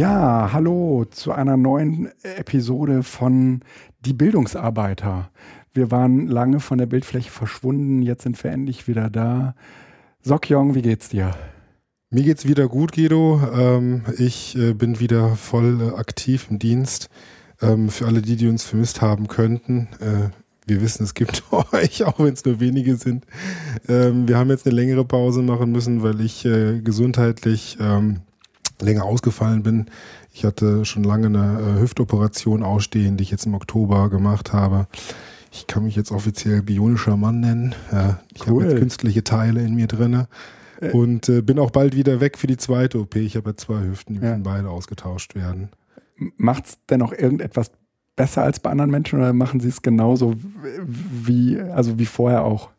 Ja, hallo zu einer neuen Episode von Die Bildungsarbeiter. Wir waren lange von der Bildfläche verschwunden, jetzt sind wir endlich wieder da. Sokyong, wie geht's dir? Mir geht's wieder gut, Guido. Ähm, ich äh, bin wieder voll äh, aktiv im Dienst. Ähm, für alle die, die uns vermisst haben könnten, äh, wir wissen, es gibt euch, auch wenn es nur wenige sind. Ähm, wir haben jetzt eine längere Pause machen müssen, weil ich gesundheitlich länger ausgefallen bin. Ich hatte schon lange eine äh, Hüftoperation ausstehen, die ich jetzt im Oktober gemacht habe. Ich kann mich jetzt offiziell bionischer Mann nennen. Ja, ich cool. habe jetzt künstliche Teile in mir drinne äh. und äh, bin auch bald wieder weg für die zweite OP. Ich habe ja zwei Hüften, die ja. müssen beide ausgetauscht werden. Macht es denn auch irgendetwas besser als bei anderen Menschen oder machen sie es genauso wie, also wie vorher auch?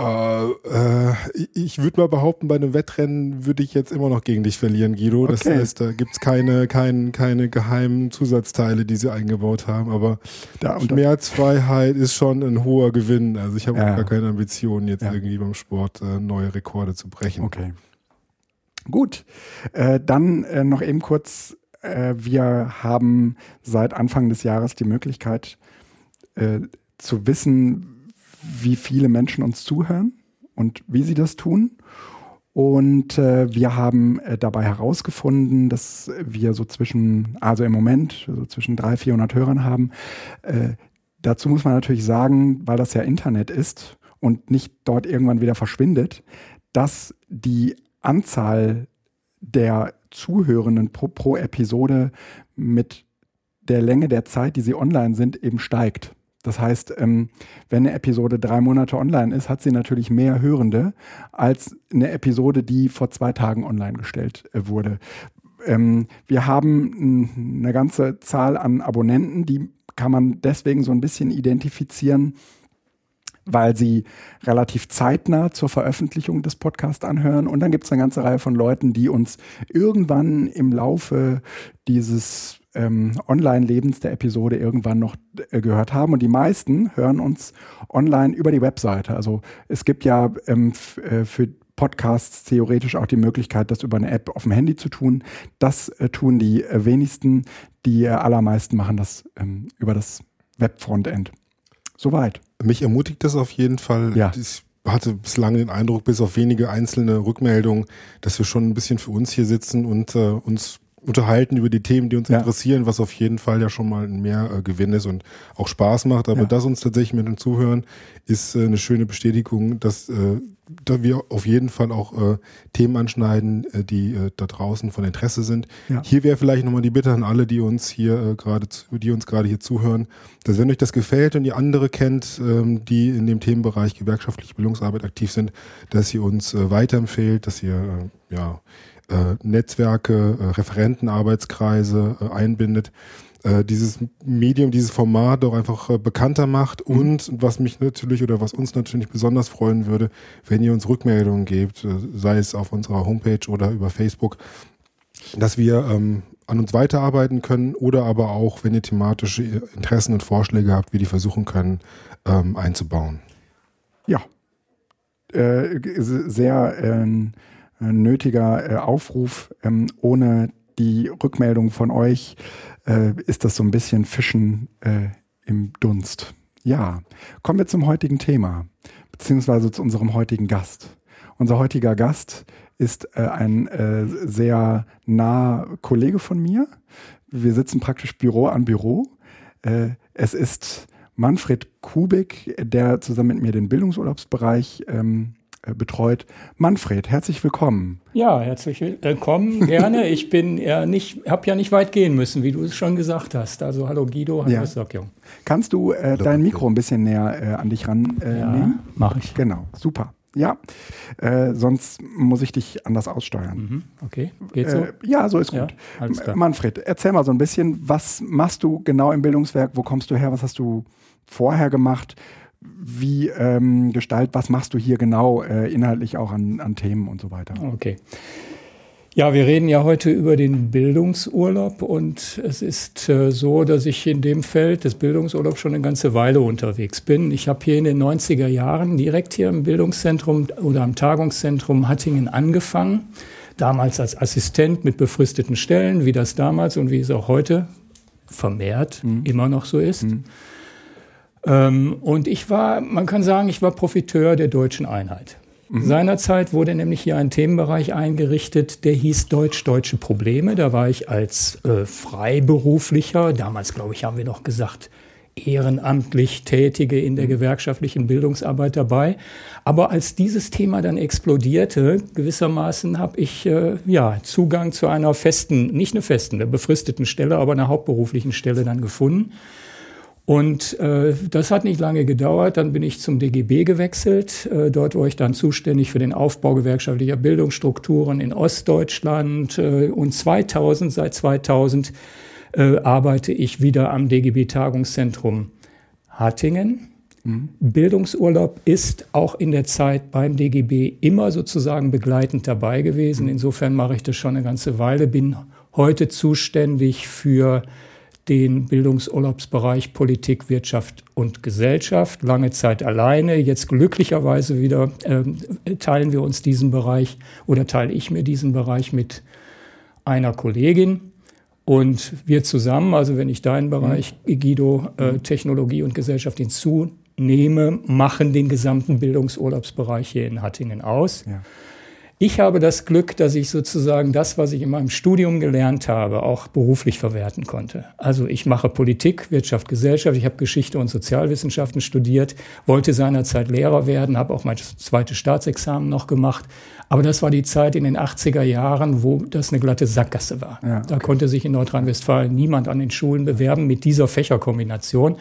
Uh, äh, ich würde mal behaupten, bei einem Wettrennen würde ich jetzt immer noch gegen dich verlieren, Guido. Das okay. heißt, da gibt es keine, kein, keine geheimen Zusatzteile, die sie eingebaut haben. Aber da, Schmerzfreiheit ist schon ein hoher Gewinn. Also ich habe ja. gar keine Ambitionen, jetzt ja. irgendwie beim Sport äh, neue Rekorde zu brechen. Okay. Gut. Äh, dann äh, noch eben kurz. Äh, wir haben seit Anfang des Jahres die Möglichkeit zu wissen, wie viele Menschen uns zuhören und wie sie das tun. Und äh, wir haben äh, dabei herausgefunden, dass wir so zwischen, also im Moment, so zwischen 300, 400 Hörern haben. Äh, dazu muss man natürlich sagen, weil das ja Internet ist und nicht dort irgendwann wieder verschwindet, dass die Anzahl der Zuhörenden pro, pro Episode mit der Länge der Zeit, die sie online sind, eben steigt. Das heißt, ähm, wenn eine Episode drei Monate online ist, hat sie natürlich mehr Hörende als eine Episode, die vor zwei Tagen online gestellt äh, wurde. Ähm, wir haben eine ganze Zahl an Abonnenten, die kann man deswegen so ein bisschen identifizieren, weil sie relativ zeitnah zur Veröffentlichung des Podcasts anhören. Und dann gibt es eine ganze Reihe von Leuten, die uns irgendwann im Laufe dieses ähm, Online-Lebens der Episode irgendwann noch äh, gehört haben. Und die meisten hören uns online über die Webseite. Also es gibt ja ähm, äh, für Podcasts theoretisch auch die Möglichkeit, das über eine App auf dem Handy zu tun. Das äh, tun die äh, wenigsten. Die äh, allermeisten machen das ähm, über das Web-Frontend. Soweit. Mich ermutigt das auf jeden Fall. Ja. Ich hatte bislang den Eindruck, bis auf wenige einzelne Rückmeldungen, dass wir schon ein bisschen für uns hier sitzen und äh, uns unterhalten über die Themen, die uns ja. interessieren, was auf jeden Fall ja schon mal ein Mehrgewinn äh, ist und auch Spaß macht. Aber ja. das uns tatsächlich mit dem Zuhören ist äh, eine schöne Bestätigung, dass äh, da wir auf jeden Fall auch äh, Themen anschneiden, äh, die äh, da draußen von Interesse sind. Ja. Hier wäre vielleicht nochmal die Bitte an alle, die uns hier äh, gerade, die uns gerade hier zuhören, dass wenn euch das gefällt und ihr andere kennt, ähm, die in dem Themenbereich gewerkschaftliche Bildungsarbeit aktiv sind, dass ihr uns äh, weiterempfehlt, dass ihr äh, ja äh, Netzwerke, äh, Referentenarbeitskreise äh, einbindet, äh, dieses Medium, dieses Format auch einfach äh, bekannter macht mhm. und was mich natürlich oder was uns natürlich besonders freuen würde, wenn ihr uns Rückmeldungen gebt, sei es auf unserer Homepage oder über Facebook, dass wir ähm, an uns weiterarbeiten können oder aber auch, wenn ihr thematische Interessen und Vorschläge habt, wie die versuchen können, ähm, einzubauen. Ja, sehr ähm, äh, nötiger äh, Aufruf. Ähm, ohne die Rückmeldung von euch äh, ist das so ein bisschen Fischen äh, im Dunst. Ja, kommen wir zum heutigen Thema, beziehungsweise zu unserem heutigen Gast. Unser heutiger Gast ist äh, ein äh, sehr naher Kollege von mir. Wir sitzen praktisch Büro an Büro. es ist Manfred Kubik, der zusammen mit mir den Bildungsurlaubsbereich ähm, äh, betreut. Manfred, herzlich willkommen. Ja, herzlich willkommen, gerne. Ich bin ja nicht, habe ja nicht weit gehen müssen, wie du es schon gesagt hast. Also hallo Guido, hallo ja. Sokjong. Kannst du äh, dein Mikro ein bisschen näher äh, an dich ran äh, ja, nehmen? Mache ich. Genau, super. Ja, äh, sonst muss ich dich anders aussteuern. Mhm. Okay, geht so? Äh, ja, so ist gut. Ja, Manfred, erzähl mal so ein bisschen, was machst du genau im Bildungswerk? Wo kommst du her? Was hast du vorher gemacht? Wie ähm, Gestalt, was machst du hier genau äh, inhaltlich auch an, an Themen und so weiter? Okay. Ja, wir reden ja heute über den Bildungsurlaub und es ist äh, so, dass ich in dem Feld des Bildungsurlaubs schon eine ganze Weile unterwegs bin. Ich habe hier in den 90er Jahren direkt hier im Bildungszentrum oder am Tagungszentrum Hattingen angefangen damals als Assistent mit befristeten Stellen, wie das damals und wie es auch heute vermehrt mhm. immer noch so ist. Mhm. Ähm, und ich war, man kann sagen, ich war Profiteur der deutschen Einheit. Mhm. Seinerzeit wurde nämlich hier ein Themenbereich eingerichtet, der hieß Deutsch-Deutsche Probleme. Da war ich als äh, Freiberuflicher, damals glaube ich, haben wir noch gesagt, ehrenamtlich Tätige in der mhm. gewerkschaftlichen Bildungsarbeit dabei. Aber als dieses Thema dann explodierte, gewissermaßen habe ich äh, ja Zugang zu einer festen, nicht eine festen, eine befristeten Stelle, aber einer hauptberuflichen Stelle dann gefunden. Und äh, das hat nicht lange gedauert. Dann bin ich zum DGB gewechselt. Äh, dort war ich dann zuständig für den Aufbau gewerkschaftlicher Bildungsstrukturen in Ostdeutschland. Äh, und 2000, seit 2000 äh, arbeite ich wieder am DGB-Tagungszentrum Hattingen. Mhm. Bildungsurlaub ist auch in der Zeit beim DGB immer sozusagen begleitend dabei gewesen. Mhm. Insofern mache ich das schon eine ganze Weile, bin heute zuständig für den Bildungsurlaubsbereich Politik, Wirtschaft und Gesellschaft. Lange Zeit alleine. Jetzt glücklicherweise wieder äh, teilen wir uns diesen Bereich oder teile ich mir diesen Bereich mit einer Kollegin. Und wir zusammen, also wenn ich deinen Bereich, mhm. Guido, äh, Technologie und Gesellschaft hinzunehme, machen den gesamten Bildungsurlaubsbereich hier in Hattingen aus. Ja. Ich habe das Glück, dass ich sozusagen das, was ich in meinem Studium gelernt habe, auch beruflich verwerten konnte. Also ich mache Politik, Wirtschaft, Gesellschaft. Ich habe Geschichte und Sozialwissenschaften studiert, wollte seinerzeit Lehrer werden, habe auch mein zweites Staatsexamen noch gemacht. Aber das war die Zeit in den 80er Jahren, wo das eine glatte Sackgasse war. Ja, okay. Da konnte sich in Nordrhein-Westfalen niemand an den Schulen bewerben mit dieser Fächerkombination.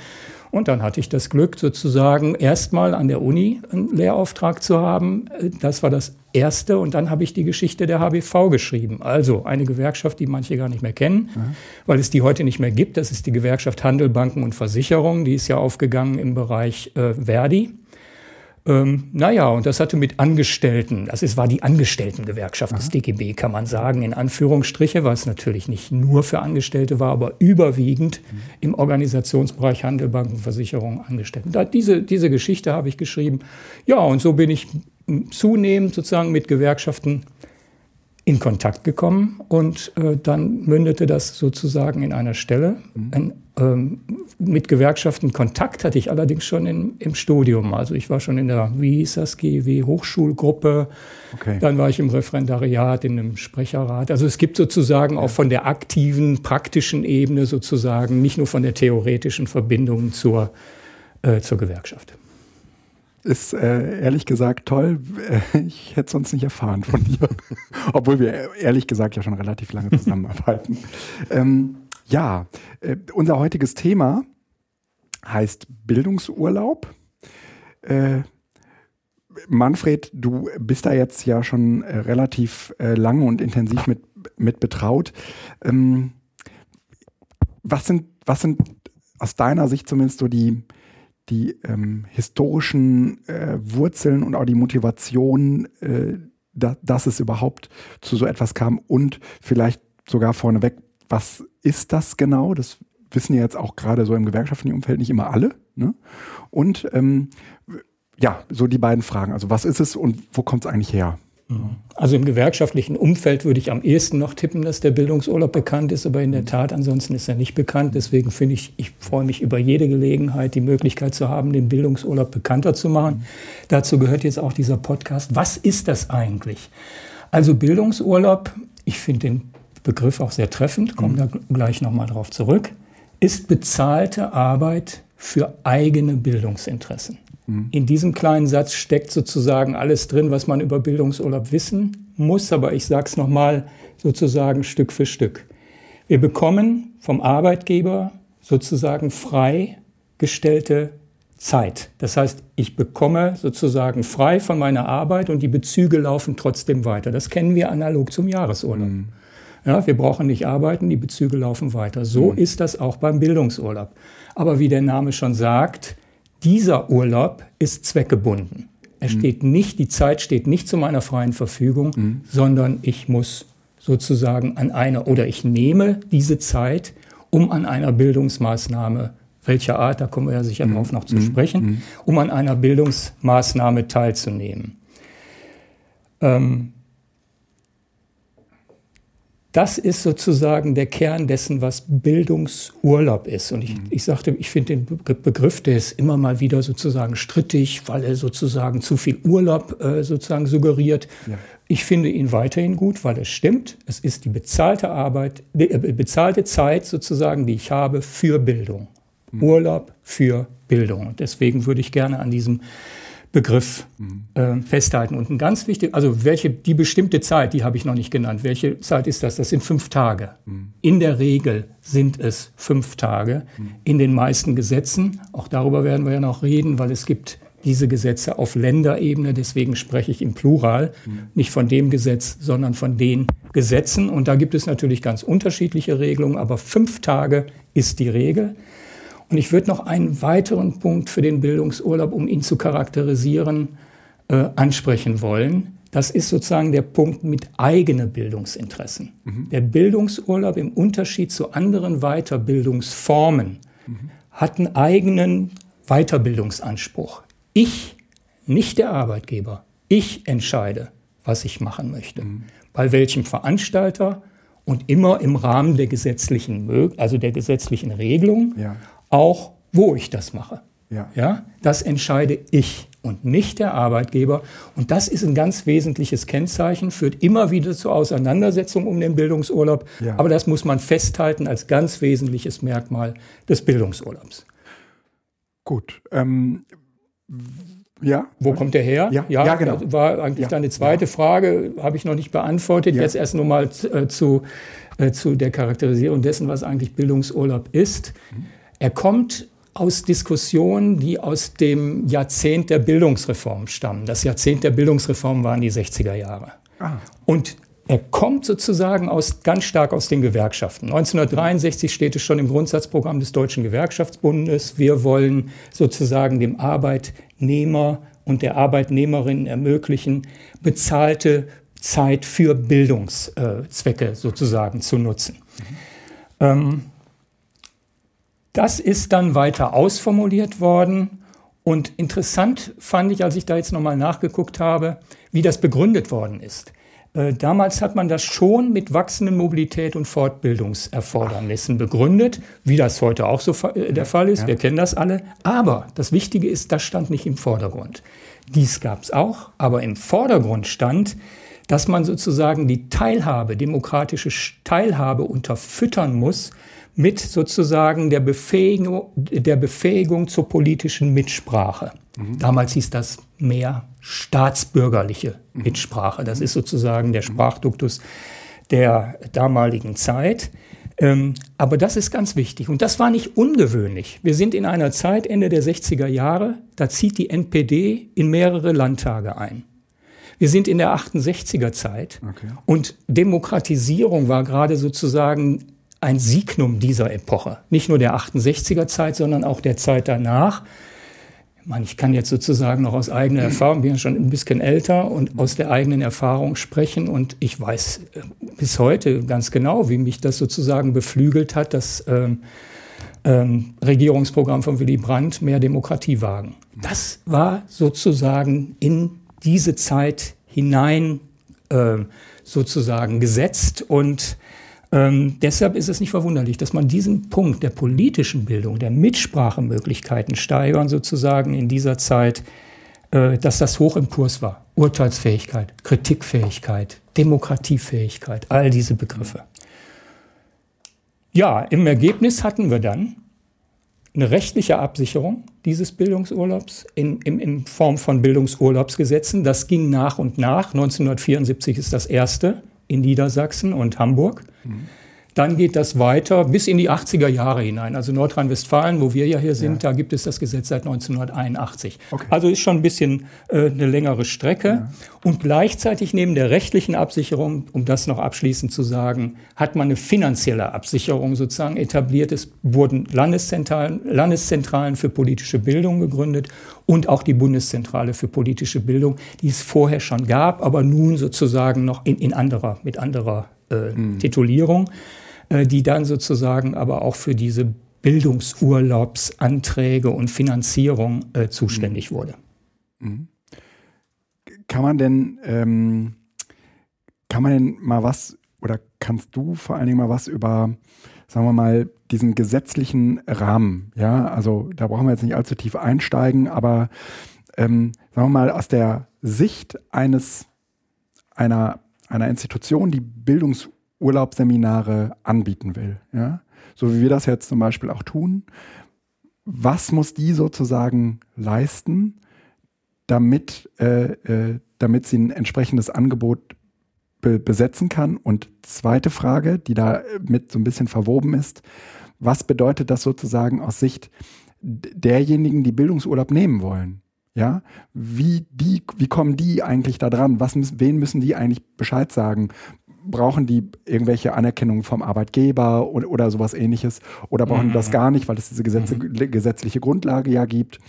Und dann hatte ich das Glück, sozusagen erstmal an der Uni einen Lehrauftrag zu haben. Das war das Erste. Und dann habe ich die Geschichte der HBV geschrieben. Also eine Gewerkschaft, die manche gar nicht mehr kennen, mhm. weil es die heute nicht mehr gibt. Das ist die Gewerkschaft Handel, Banken und Versicherungen. Die ist ja aufgegangen im Bereich äh, Verdi. Ähm, naja, und das hatte mit Angestellten, das ist, war die Angestelltengewerkschaft des DGB, kann man sagen, in Anführungsstriche, weil es natürlich nicht nur für Angestellte war, aber überwiegend mhm. im Organisationsbereich Handel, Banken, Versicherungen Angestellten. Da, diese, diese Geschichte habe ich geschrieben. Ja, und so bin ich zunehmend sozusagen mit Gewerkschaften in Kontakt gekommen und äh, dann mündete das sozusagen in einer Stelle. Mhm. Ein, ähm, mit Gewerkschaften Kontakt hatte ich allerdings schon in, im Studium. Also ich war schon in der, wie hieß das, GW Hochschulgruppe. Okay. Dann war ich im Referendariat, in einem Sprecherrat. Also es gibt sozusagen ja. auch von der aktiven, praktischen Ebene sozusagen, nicht nur von der theoretischen Verbindung zur, äh, zur Gewerkschaft ist äh, ehrlich gesagt toll. Äh, ich hätte sonst nicht erfahren von dir. Obwohl wir ehrlich gesagt ja schon relativ lange zusammenarbeiten. ähm, ja, äh, unser heutiges Thema heißt Bildungsurlaub. Äh, Manfred, du bist da jetzt ja schon äh, relativ äh, lange und intensiv mit, mit betraut. Ähm, was, sind, was sind aus deiner Sicht zumindest so die, die ähm, historischen äh, Wurzeln und auch die Motivation, äh, da, dass es überhaupt zu so etwas kam und vielleicht sogar vorneweg, was ist das genau? Das wissen ja jetzt auch gerade so im gewerkschaftlichen Umfeld nicht immer alle. Ne? Und ähm, ja, so die beiden Fragen. Also was ist es und wo kommt es eigentlich her? Also im gewerkschaftlichen Umfeld würde ich am ehesten noch tippen, dass der Bildungsurlaub bekannt ist, aber in der Tat ansonsten ist er nicht bekannt. Deswegen finde ich, ich freue mich über jede Gelegenheit, die Möglichkeit zu haben, den Bildungsurlaub bekannter zu machen. Mhm. Dazu gehört jetzt auch dieser Podcast. Was ist das eigentlich? Also Bildungsurlaub, ich finde den Begriff auch sehr treffend, komme mhm. da gleich nochmal drauf zurück, ist bezahlte Arbeit für eigene Bildungsinteressen. Mhm. In diesem kleinen Satz steckt sozusagen alles drin, was man über Bildungsurlaub wissen muss, aber ich sage es nochmal sozusagen Stück für Stück. Wir bekommen vom Arbeitgeber sozusagen freigestellte Zeit. Das heißt, ich bekomme sozusagen frei von meiner Arbeit und die Bezüge laufen trotzdem weiter. Das kennen wir analog zum Jahresurlaub. Mhm. Ja, wir brauchen nicht arbeiten, die Bezüge laufen weiter. So mhm. ist das auch beim Bildungsurlaub. Aber wie der Name schon sagt, dieser Urlaub ist zweckgebunden. Er mhm. steht nicht, die Zeit steht nicht zu meiner freien Verfügung, mhm. sondern ich muss sozusagen an einer oder ich nehme diese Zeit, um an einer Bildungsmaßnahme, welcher Art, da kommen wir ja sicher mhm. drauf noch zu mhm. sprechen, mhm. um an einer Bildungsmaßnahme teilzunehmen. Ähm, das ist sozusagen der Kern dessen, was Bildungsurlaub ist. Und ich, mhm. ich sagte, ich finde den Begriff, der ist immer mal wieder sozusagen strittig, weil er sozusagen zu viel Urlaub äh, sozusagen suggeriert. Ja. Ich finde ihn weiterhin gut, weil es stimmt. Es ist die bezahlte Arbeit, die äh, bezahlte Zeit sozusagen, die ich habe für Bildung. Mhm. Urlaub für Bildung. Und deswegen würde ich gerne an diesem Begriff äh, festhalten. Und ein ganz wichtig, also welche, die bestimmte Zeit, die habe ich noch nicht genannt. Welche Zeit ist das? Das sind fünf Tage. Mhm. In der Regel sind es fünf Tage. Mhm. In den meisten Gesetzen, auch darüber werden wir ja noch reden, weil es gibt diese Gesetze auf Länderebene, deswegen spreche ich im Plural, mhm. nicht von dem Gesetz, sondern von den Gesetzen. Und da gibt es natürlich ganz unterschiedliche Regelungen, aber fünf Tage ist die Regel. Und ich würde noch einen weiteren Punkt für den Bildungsurlaub, um ihn zu charakterisieren, äh, ansprechen wollen. Das ist sozusagen der Punkt mit eigenen Bildungsinteressen. Mhm. Der Bildungsurlaub im Unterschied zu anderen Weiterbildungsformen mhm. hat einen eigenen Weiterbildungsanspruch. Ich, nicht der Arbeitgeber, ich entscheide, was ich machen möchte. Mhm. Bei welchem Veranstalter und immer im Rahmen der gesetzlichen, also der gesetzlichen Regelung. Ja auch, wo ich das mache. Ja. ja. Das entscheide ich und nicht der Arbeitgeber. Und das ist ein ganz wesentliches Kennzeichen, führt immer wieder zur Auseinandersetzung um den Bildungsurlaub. Ja. Aber das muss man festhalten als ganz wesentliches Merkmal des Bildungsurlaubs. Gut. Ähm, ja. Wo kommt der her? Ja, ja, ja genau. war eigentlich ja. deine zweite Frage, habe ich noch nicht beantwortet. Jetzt erst nur mal äh, zu, äh, zu der Charakterisierung dessen, was eigentlich Bildungsurlaub ist. Mhm. Er kommt aus Diskussionen, die aus dem Jahrzehnt der Bildungsreform stammen. Das Jahrzehnt der Bildungsreform waren die 60er Jahre. Ah. Und er kommt sozusagen aus, ganz stark aus den Gewerkschaften. 1963 steht es schon im Grundsatzprogramm des Deutschen Gewerkschaftsbundes. Wir wollen sozusagen dem Arbeitnehmer und der Arbeitnehmerin ermöglichen, bezahlte Zeit für Bildungszwecke sozusagen zu nutzen. Mhm. Ähm, das ist dann weiter ausformuliert worden. Und interessant fand ich, als ich da jetzt nochmal nachgeguckt habe, wie das begründet worden ist. Äh, damals hat man das schon mit wachsenden Mobilität und Fortbildungserfordernissen begründet, wie das heute auch so äh, der Fall ist. Ja. Wir kennen das alle. Aber das Wichtige ist, das stand nicht im Vordergrund. Dies gab es auch, aber im Vordergrund stand, dass man sozusagen die Teilhabe, demokratische Teilhabe unterfüttern muss mit sozusagen der Befähigung, der Befähigung zur politischen Mitsprache. Mhm. Damals hieß das mehr staatsbürgerliche mhm. Mitsprache. Das ist sozusagen der Sprachduktus der damaligen Zeit. Ähm, aber das ist ganz wichtig und das war nicht ungewöhnlich. Wir sind in einer Zeit, Ende der 60er Jahre, da zieht die NPD in mehrere Landtage ein. Wir sind in der 68er Zeit okay. und Demokratisierung war gerade sozusagen ein Signum dieser Epoche. Nicht nur der 68er Zeit, sondern auch der Zeit danach. Ich, kann jetzt sozusagen noch aus eigener Erfahrung, bin ja schon ein bisschen älter und aus der eigenen Erfahrung sprechen. Und ich weiß äh, bis heute ganz genau, wie mich das sozusagen beflügelt hat, das ähm, ähm, Regierungsprogramm von Willy Brandt, mehr Demokratie wagen. Das war sozusagen in diese Zeit hinein äh, sozusagen gesetzt und ähm, deshalb ist es nicht verwunderlich, dass man diesen Punkt der politischen Bildung, der Mitsprachemöglichkeiten steigern sozusagen in dieser Zeit, äh, dass das hoch im Kurs war. Urteilsfähigkeit, Kritikfähigkeit, Demokratiefähigkeit, all diese Begriffe. Ja, im Ergebnis hatten wir dann eine rechtliche Absicherung dieses Bildungsurlaubs in, in, in Form von Bildungsurlaubsgesetzen. Das ging nach und nach. 1974 ist das erste in Niedersachsen und Hamburg. Mhm. Dann geht das weiter bis in die 80er Jahre hinein. Also Nordrhein-Westfalen, wo wir ja hier sind, ja. da gibt es das Gesetz seit 1981. Okay. Also ist schon ein bisschen äh, eine längere Strecke. Ja. Und gleichzeitig neben der rechtlichen Absicherung, um das noch abschließend zu sagen, hat man eine finanzielle Absicherung sozusagen etabliert. Es wurden Landeszentralen, Landeszentralen für politische Bildung gegründet und auch die Bundeszentrale für politische Bildung, die es vorher schon gab, aber nun sozusagen noch in, in anderer, mit anderer mhm. Titulierung. Äh, die dann sozusagen aber auch für diese Bildungsurlaubsanträge und Finanzierung äh, zuständig mhm. wurde. Mhm. Kann man denn, ähm, kann man denn mal was oder kannst du vor allen Dingen mal was über, sagen wir mal, diesen gesetzlichen Rahmen, ja, also da brauchen wir jetzt nicht allzu tief einsteigen, aber ähm, sagen wir mal, aus der Sicht eines, einer, einer Institution, die Bildungsurlaubsseminare anbieten will, ja, so wie wir das jetzt zum Beispiel auch tun, was muss die sozusagen leisten, damit, äh, äh, damit sie ein entsprechendes Angebot be besetzen kann? Und zweite Frage, die da mit so ein bisschen verwoben ist, was bedeutet das sozusagen aus Sicht derjenigen, die Bildungsurlaub nehmen wollen? Ja, wie die, wie kommen die eigentlich da dran? Was müssen, wen müssen die eigentlich Bescheid sagen? Brauchen die irgendwelche Anerkennung vom Arbeitgeber oder, oder sowas ähnliches? Oder brauchen die das mhm. gar nicht, weil es diese Gesetze, mhm. gesetzliche Grundlage ja gibt?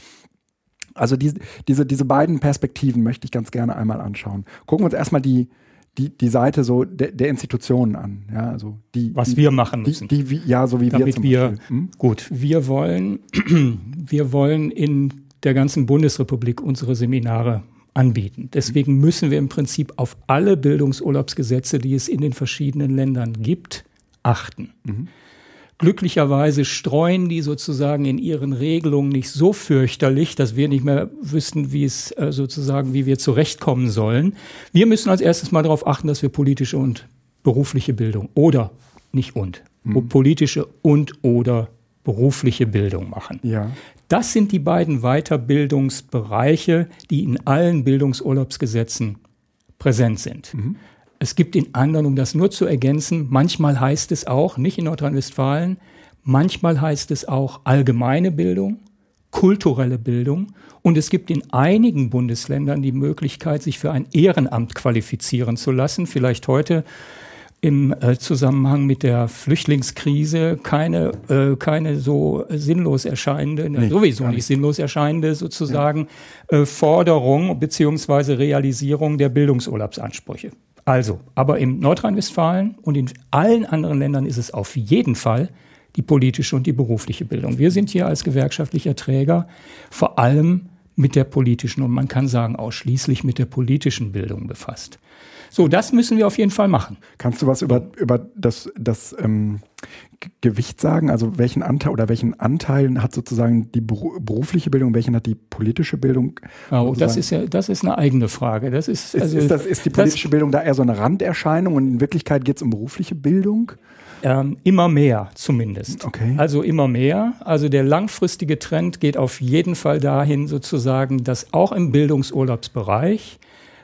Also diese, diese, diese beiden Perspektiven möchte ich ganz gerne einmal anschauen. Gucken wir uns erstmal die, die, die Seite so der, der Institutionen an. Ja, also die, Was die, wir machen müssen. Die, die, ja, so wie Damit wir zum wir, Beispiel. Hm? Gut, wir wollen, wir wollen in der ganzen Bundesrepublik unsere Seminare anbieten. Deswegen müssen wir im Prinzip auf alle Bildungsurlaubsgesetze, die es in den verschiedenen Ländern gibt, achten. Mhm. Glücklicherweise streuen die sozusagen in ihren Regelungen nicht so fürchterlich, dass wir nicht mehr wüssten, wie es äh, sozusagen, wie wir zurechtkommen sollen. Wir müssen als erstes mal darauf achten, dass wir politische und berufliche Bildung oder nicht und, mhm. politische und oder berufliche Bildung machen. Ja. Das sind die beiden Weiterbildungsbereiche, die in allen Bildungsurlaubsgesetzen präsent sind. Mhm. Es gibt in anderen, um das nur zu ergänzen, manchmal heißt es auch, nicht in Nordrhein-Westfalen, manchmal heißt es auch allgemeine Bildung, kulturelle Bildung und es gibt in einigen Bundesländern die Möglichkeit, sich für ein Ehrenamt qualifizieren zu lassen. Vielleicht heute im äh, Zusammenhang mit der Flüchtlingskrise keine, äh, keine so sinnlos erscheinende, nee, sowieso nicht, nicht sinnlos erscheinende sozusagen ja. äh, Forderung beziehungsweise Realisierung der Bildungsurlaubsansprüche. Also, aber in Nordrhein-Westfalen und in allen anderen Ländern ist es auf jeden Fall die politische und die berufliche Bildung. Wir sind hier als gewerkschaftlicher Träger vor allem mit der politischen und man kann sagen ausschließlich mit der politischen Bildung befasst. So, das müssen wir auf jeden Fall machen. Kannst du was über, über das, das ähm, Gewicht sagen? Also welchen Anteil oder welchen Anteil hat sozusagen die berufliche Bildung, welchen hat die politische Bildung? Oh, das ist ja, das ist eine eigene Frage. Das ist, also, ist, ist, das, ist die politische das, Bildung da eher so eine Randerscheinung und in Wirklichkeit geht es um berufliche Bildung? Ähm, immer mehr zumindest. Okay. Also immer mehr. Also der langfristige Trend geht auf jeden Fall dahin sozusagen, dass auch im Bildungsurlaubsbereich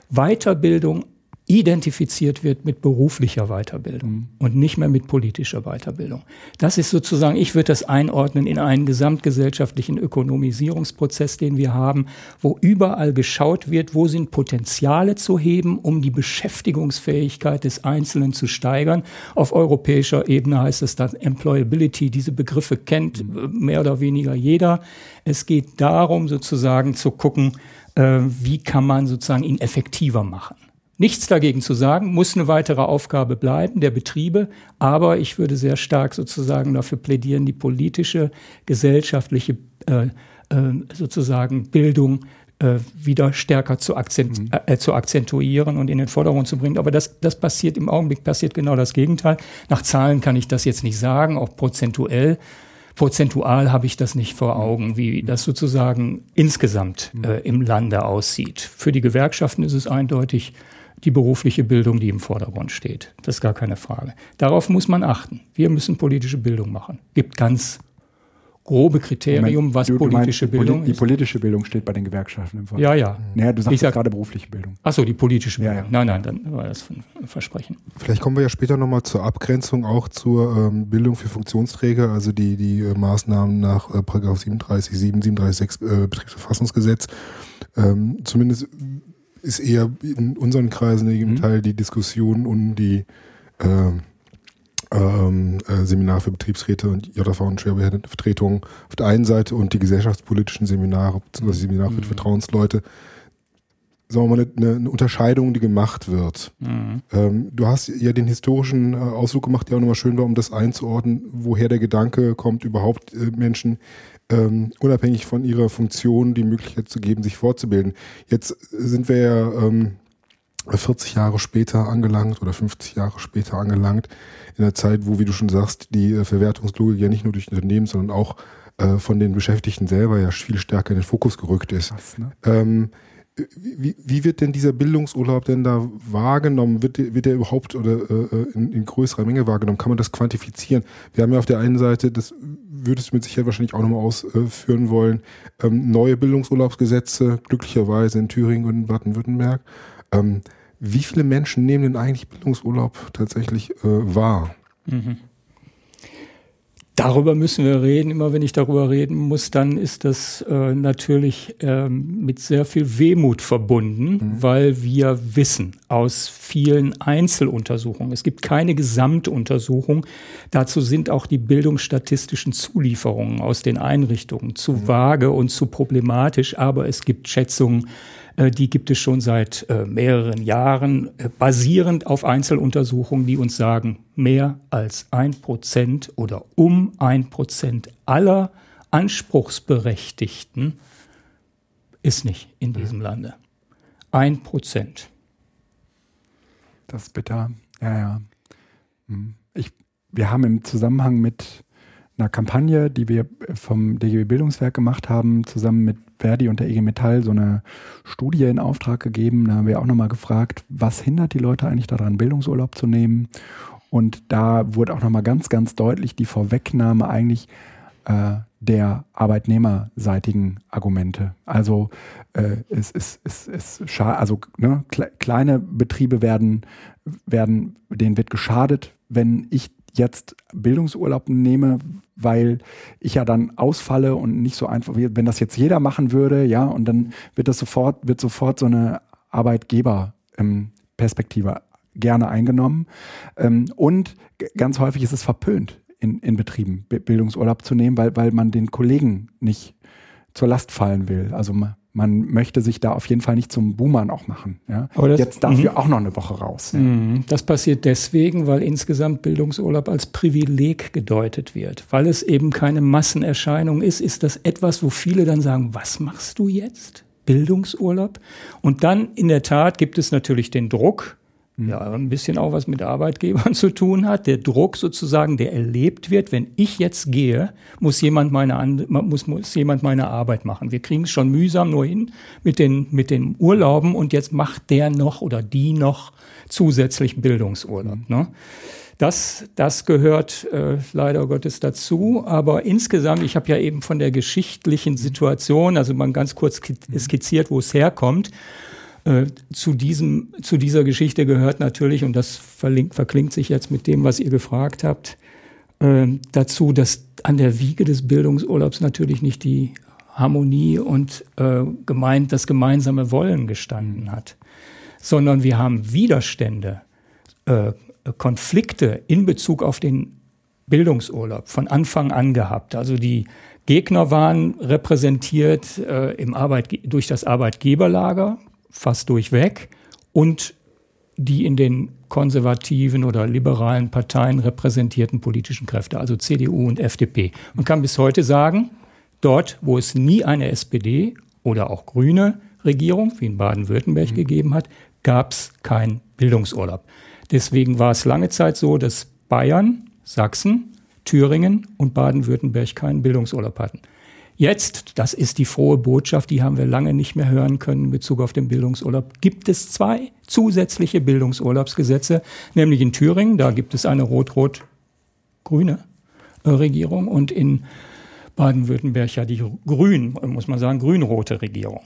Weiterbildung identifiziert wird mit beruflicher Weiterbildung mhm. und nicht mehr mit politischer Weiterbildung. Das ist sozusagen, ich würde das einordnen in einen gesamtgesellschaftlichen Ökonomisierungsprozess, den wir haben, wo überall geschaut wird, wo sind Potenziale zu heben, um die Beschäftigungsfähigkeit des Einzelnen zu steigern. Auf europäischer Ebene heißt es dann Employability. Diese Begriffe kennt mhm. mehr oder weniger jeder. Es geht darum, sozusagen zu gucken, äh, wie kann man sozusagen ihn effektiver machen nichts dagegen zu sagen, muss eine weitere Aufgabe bleiben der Betriebe, aber ich würde sehr stark sozusagen dafür plädieren, die politische, gesellschaftliche äh, äh, sozusagen Bildung äh, wieder stärker zu, akzent, mhm. äh, zu akzentuieren und in den Vordergrund zu bringen. Aber das, das passiert im Augenblick, passiert genau das Gegenteil. Nach Zahlen kann ich das jetzt nicht sagen, auch prozentuell. Prozentual habe ich das nicht vor Augen, wie das sozusagen insgesamt mhm. äh, im Lande aussieht. Für die Gewerkschaften ist es eindeutig die berufliche Bildung, die im Vordergrund steht. Das ist gar keine Frage. Darauf muss man achten. Wir müssen politische Bildung machen. Gibt ganz grobe Kriterium, was du, du politische meinst, Bildung die, ist. Die politische Bildung steht bei den Gewerkschaften im Vordergrund. Ja, ja. Naja, du sagst sag, gerade berufliche Bildung. Achso, die politische Bildung. Ja, ja. Nein, nein, dann war das ein Versprechen. Vielleicht kommen wir ja später nochmal zur Abgrenzung auch zur ähm, Bildung für Funktionsträger, also die, die äh, Maßnahmen nach äh, 37, 7, 37, äh, Betriebsverfassungsgesetz. Ähm, zumindest ist eher in unseren Kreisen im mhm. Teil die Diskussion um die äh, ähm, äh, Seminar für Betriebsräte und JV und Schwerbehindertenvertretungen auf der einen Seite und die gesellschaftspolitischen Seminare bzw. Seminare für mhm. Vertrauensleute. Sagen wir mal, eine, eine Unterscheidung, die gemacht wird. Mhm. Ähm, du hast ja den historischen äh, Ausflug gemacht, der auch nochmal schön war, um das einzuordnen, woher der Gedanke kommt, überhaupt äh, Menschen ähm, unabhängig von ihrer Funktion die Möglichkeit zu geben, sich fortzubilden. Jetzt sind wir ja ähm, 40 Jahre später angelangt oder 50 Jahre später angelangt, in der Zeit, wo, wie du schon sagst, die äh, Verwertungslogik ja nicht nur durch Unternehmen, sondern auch äh, von den Beschäftigten selber ja viel stärker in den Fokus gerückt ist. Krass, ne? ähm, wie, wie, wird denn dieser Bildungsurlaub denn da wahrgenommen? Wird, wird der überhaupt oder äh, in, in, größerer Menge wahrgenommen? Kann man das quantifizieren? Wir haben ja auf der einen Seite, das würdest du mit Sicherheit wahrscheinlich auch nochmal ausführen wollen, ähm, neue Bildungsurlaubsgesetze, glücklicherweise in Thüringen und Baden-Württemberg. Ähm, wie viele Menschen nehmen denn eigentlich Bildungsurlaub tatsächlich äh, wahr? Mhm. Darüber müssen wir reden. Immer wenn ich darüber reden muss, dann ist das äh, natürlich ähm, mit sehr viel Wehmut verbunden, mhm. weil wir wissen aus vielen Einzeluntersuchungen, es gibt keine Gesamtuntersuchung, dazu sind auch die bildungsstatistischen Zulieferungen aus den Einrichtungen zu mhm. vage und zu problematisch, aber es gibt Schätzungen, die gibt es schon seit äh, mehreren Jahren, äh, basierend auf Einzeluntersuchungen, die uns sagen, mehr als ein Prozent oder um ein Prozent aller Anspruchsberechtigten ist nicht in diesem Lande. Ein Prozent. Das ist bitter. Ja, ja. Hm. Ich, wir haben im Zusammenhang mit einer Kampagne, die wir vom DGB Bildungswerk gemacht haben, zusammen mit Verdi und der IG Metall so eine Studie in Auftrag gegeben. Da haben wir auch nochmal gefragt, was hindert die Leute eigentlich daran, Bildungsurlaub zu nehmen? Und da wurde auch nochmal ganz, ganz deutlich die Vorwegnahme eigentlich äh, der arbeitnehmerseitigen Argumente. Also äh, es ist es, es, es also ne, kleine Betriebe werden, werden, denen wird geschadet, wenn ich jetzt Bildungsurlaub nehme, weil ich ja dann ausfalle und nicht so einfach, wenn das jetzt jeder machen würde, ja, und dann wird das sofort, wird sofort so eine Arbeitgeberperspektive gerne eingenommen. Ähm, und ganz häufig ist es verpönt, in, in Betrieben Bildungsurlaub zu nehmen, weil, weil man den Kollegen nicht zur Last fallen will. Also man, man möchte sich da auf jeden Fall nicht zum Boomern auch machen. Ja? Jetzt dafür mhm. auch noch eine Woche raus. Ja. Mhm. Das passiert deswegen, weil insgesamt Bildungsurlaub als Privileg gedeutet wird. Weil es eben keine Massenerscheinung ist, ist das etwas, wo viele dann sagen, was machst du jetzt? Bildungsurlaub? Und dann in der Tat gibt es natürlich den Druck, ja, ein bisschen auch was mit Arbeitgebern zu tun hat. Der Druck sozusagen, der erlebt wird, wenn ich jetzt gehe, muss jemand meine, muss, muss jemand meine Arbeit machen. Wir kriegen es schon mühsam nur hin mit den, mit den Urlauben und jetzt macht der noch oder die noch zusätzlich Bildungsurlaub. Ne? Das, das gehört äh, leider Gottes dazu. Aber insgesamt, ich habe ja eben von der geschichtlichen Situation, also mal ganz kurz skizziert, wo es herkommt. Äh, zu, diesem, zu dieser Geschichte gehört natürlich, und das verlinkt, verklingt sich jetzt mit dem, was ihr gefragt habt, äh, dazu, dass an der Wiege des Bildungsurlaubs natürlich nicht die Harmonie und äh, gemeint, das gemeinsame Wollen gestanden hat, sondern wir haben Widerstände, äh, Konflikte in Bezug auf den Bildungsurlaub von Anfang an gehabt. Also die Gegner waren repräsentiert äh, im Arbeit, durch das Arbeitgeberlager, fast durchweg und die in den konservativen oder liberalen Parteien repräsentierten politischen Kräfte, also CDU und FDP. Man kann bis heute sagen, dort, wo es nie eine SPD oder auch grüne Regierung, wie in Baden-Württemberg mhm. gegeben hat, gab es keinen Bildungsurlaub. Deswegen war es lange Zeit so, dass Bayern, Sachsen, Thüringen und Baden-Württemberg keinen Bildungsurlaub hatten. Jetzt, das ist die frohe Botschaft, die haben wir lange nicht mehr hören können in Bezug auf den Bildungsurlaub, gibt es zwei zusätzliche Bildungsurlaubsgesetze, nämlich in Thüringen, da gibt es eine rot-rot-grüne äh, Regierung und in Baden-Württemberg ja die grün, muss man sagen, grün-rote Regierung.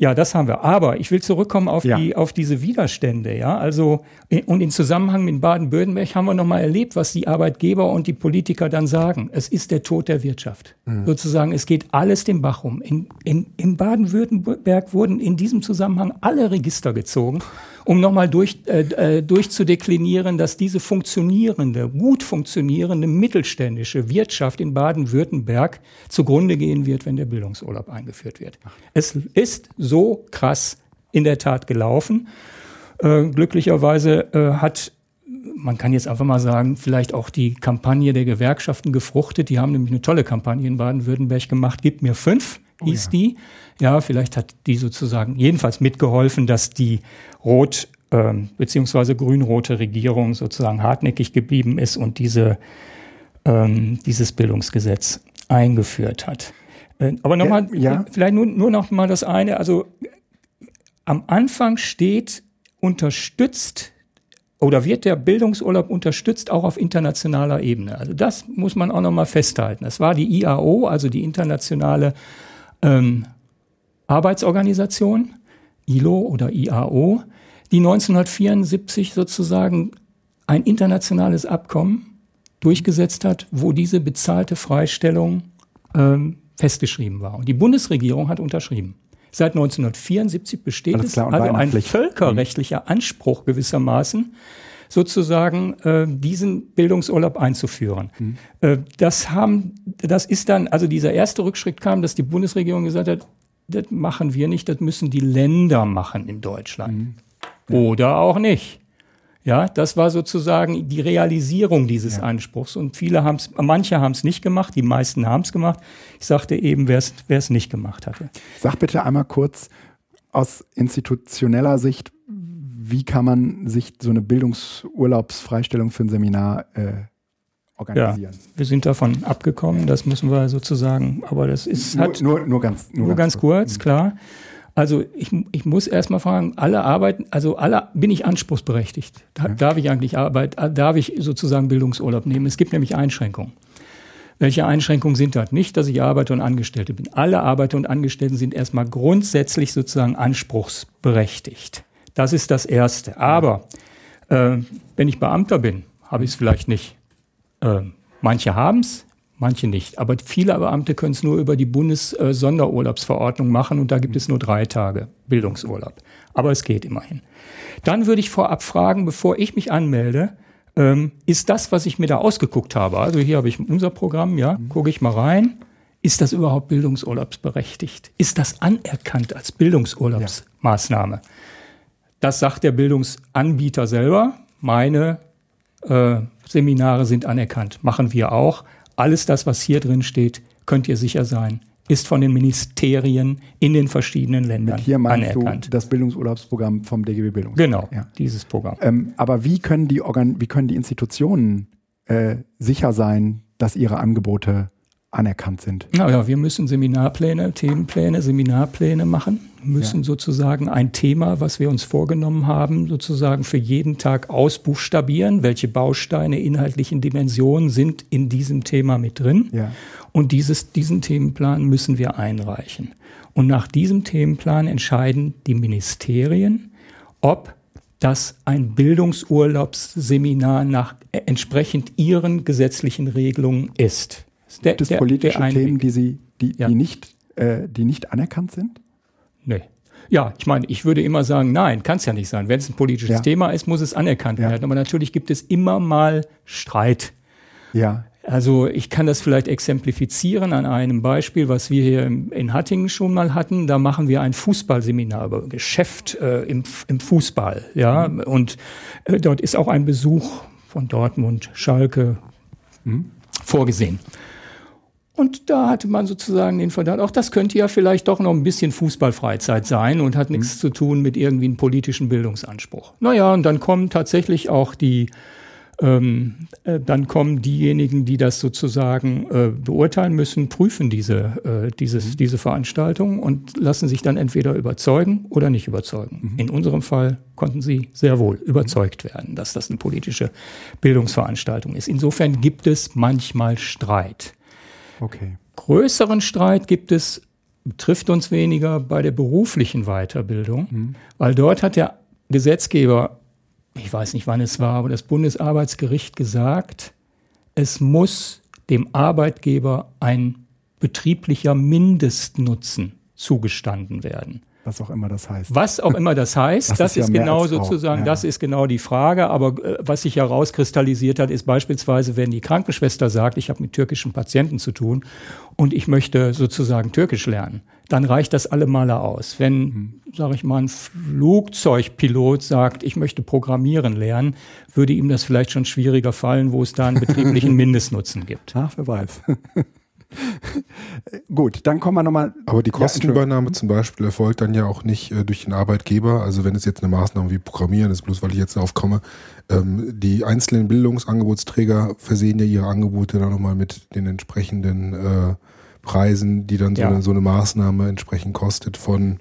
Ja, das haben wir. Aber ich will zurückkommen auf, ja. die, auf diese Widerstände. Ja, also und in Zusammenhang mit Baden-Württemberg haben wir nochmal erlebt, was die Arbeitgeber und die Politiker dann sagen. Es ist der Tod der Wirtschaft. Mhm. Sozusagen, es geht alles den Bach um. In, in, in Baden-Württemberg wurden in diesem Zusammenhang alle Register gezogen um nochmal durch, äh, äh, durchzudeklinieren, dass diese funktionierende, gut funktionierende mittelständische Wirtschaft in Baden-Württemberg zugrunde gehen wird, wenn der Bildungsurlaub eingeführt wird. Es ist so krass in der Tat gelaufen. Äh, glücklicherweise äh, hat man kann jetzt einfach mal sagen, vielleicht auch die Kampagne der Gewerkschaften gefruchtet. Die haben nämlich eine tolle Kampagne in Baden-Württemberg gemacht. Gib mir fünf, hieß oh ja. die. Ja, vielleicht hat die sozusagen jedenfalls mitgeholfen, dass die rot ähm, beziehungsweise grün-rote Regierung sozusagen hartnäckig geblieben ist und diese, ähm, dieses Bildungsgesetz eingeführt hat. Äh, aber nochmal, ja, ja. vielleicht nur, nur noch mal das eine. Also am Anfang steht unterstützt oder wird der Bildungsurlaub unterstützt auch auf internationaler Ebene. Also das muss man auch nochmal festhalten. Das war die IAO, also die internationale ähm, Arbeitsorganisation, ILO oder IAO, die 1974 sozusagen ein internationales Abkommen durchgesetzt hat, wo diese bezahlte Freistellung ähm, festgeschrieben war. Und die Bundesregierung hat unterschrieben. Seit 1974 besteht es also ein völkerrechtlicher Anspruch gewissermaßen, sozusagen äh, diesen Bildungsurlaub einzuführen. Mhm. Äh, das haben, das ist dann, also dieser erste Rückschritt kam, dass die Bundesregierung gesagt hat, das machen wir nicht, das müssen die Länder machen in Deutschland. Mhm. Ja. Oder auch nicht. Ja, das war sozusagen die Realisierung dieses ja. Anspruchs. Und viele haben es, manche haben es nicht gemacht, die meisten haben es gemacht. Ich sagte eben, wer es nicht gemacht hatte. Sag bitte einmal kurz aus institutioneller Sicht, wie kann man sich so eine Bildungsurlaubsfreistellung für ein Seminar äh, organisieren? Ja, wir sind davon abgekommen, das müssen wir sozusagen, aber das ist nur, hat, nur, nur ganz, nur, nur ganz, ganz kurz, kurz mhm. klar. Also ich, ich muss erstmal fragen, alle arbeiten, also alle bin ich anspruchsberechtigt. Da, ja. Darf ich eigentlich arbeiten, darf ich sozusagen Bildungsurlaub nehmen? Es gibt nämlich Einschränkungen. Welche Einschränkungen sind das? Nicht, dass ich Arbeiter und Angestellte bin. Alle Arbeiter und Angestellten sind erstmal grundsätzlich sozusagen anspruchsberechtigt. Das ist das Erste. Aber äh, wenn ich Beamter bin, habe ich es vielleicht nicht. Äh, manche haben es, manche nicht. Aber viele Beamte können es nur über die Bundessonderurlaubsverordnung machen und da gibt es nur drei Tage Bildungsurlaub. Aber es geht immerhin. Dann würde ich vorab fragen, bevor ich mich anmelde, ähm, ist das, was ich mir da ausgeguckt habe, also hier habe ich unser Programm, ja, mhm. gucke ich mal rein, ist das überhaupt bildungsurlaubsberechtigt? Ist das anerkannt als Bildungsurlaubsmaßnahme? Ja. Das sagt der Bildungsanbieter selber. Meine äh, Seminare sind anerkannt. Machen wir auch. Alles das, was hier drin steht, könnt ihr sicher sein, ist von den Ministerien in den verschiedenen Ländern Mit hier meinst anerkannt. Du das Bildungsurlaubsprogramm vom DGB Bildung. Genau, ja. dieses Programm. Ähm, aber wie können die, Organ wie können die Institutionen äh, sicher sein, dass ihre Angebote anerkannt sind? Naja, wir müssen Seminarpläne, Themenpläne, Seminarpläne machen, müssen ja. sozusagen ein Thema, was wir uns vorgenommen haben, sozusagen für jeden Tag ausbuchstabieren, welche Bausteine, inhaltlichen Dimensionen sind in diesem Thema mit drin. Ja. Und dieses, diesen Themenplan müssen wir einreichen. Und nach diesem Themenplan entscheiden die Ministerien, ob das ein Bildungsurlaubsseminar nach äh, entsprechend ihren gesetzlichen Regelungen ist. Der, Gibt es politische der Themen, die, Sie, die, ja. die, nicht, äh, die nicht anerkannt sind? Nee. Ja, ich meine, ich würde immer sagen, nein, kann es ja nicht sein. Wenn es ein politisches ja. Thema ist, muss es anerkannt ja. werden. Aber natürlich gibt es immer mal Streit. Ja. Also ich kann das vielleicht exemplifizieren an einem Beispiel, was wir hier in Hattingen schon mal hatten. Da machen wir ein Fußballseminar über Geschäft äh, im, im, Fußball. Ja, mhm. und äh, dort ist auch ein Besuch von Dortmund, Schalke mhm. vorgesehen. Und da hatte man sozusagen den Verdacht, auch das könnte ja vielleicht doch noch ein bisschen Fußballfreizeit sein und hat nichts mhm. zu tun mit irgendwie einem politischen Bildungsanspruch. Naja, und dann kommen tatsächlich auch die, ähm, äh, dann kommen diejenigen, die das sozusagen äh, beurteilen müssen, prüfen diese, äh, dieses, mhm. diese Veranstaltung und lassen sich dann entweder überzeugen oder nicht überzeugen. Mhm. In unserem Fall konnten sie sehr wohl überzeugt werden, dass das eine politische Bildungsveranstaltung ist. Insofern gibt es manchmal Streit. Okay. Größeren Streit gibt es, trifft uns weniger bei der beruflichen Weiterbildung, mhm. weil dort hat der Gesetzgeber, ich weiß nicht wann es war, aber das Bundesarbeitsgericht gesagt, es muss dem Arbeitgeber ein betrieblicher Mindestnutzen zugestanden werden. Was auch immer das heißt. Was auch immer das heißt, das, das ist, ist ja genau sozusagen, ja. das ist genau die Frage. Aber äh, was sich herauskristallisiert hat, ist beispielsweise, wenn die Krankenschwester sagt, ich habe mit türkischen Patienten zu tun und ich möchte sozusagen Türkisch lernen, dann reicht das alle Male aus. Wenn, mhm. sage ich mal, ein Flugzeugpilot sagt, ich möchte Programmieren lernen, würde ihm das vielleicht schon schwieriger fallen, wo es da einen betrieblichen Mindestnutzen gibt. Ach, wer weiß. Gut, dann kommen wir nochmal. Aber die Kostenübernahme ja, zum Beispiel erfolgt dann ja auch nicht äh, durch den Arbeitgeber. Also wenn es jetzt eine Maßnahme wie Programmieren ist, bloß weil ich jetzt darauf komme, ähm, die einzelnen Bildungsangebotsträger versehen ja ihre Angebote dann nochmal mit den entsprechenden äh, Preisen, die dann so, ja. eine, so eine Maßnahme entsprechend kostet von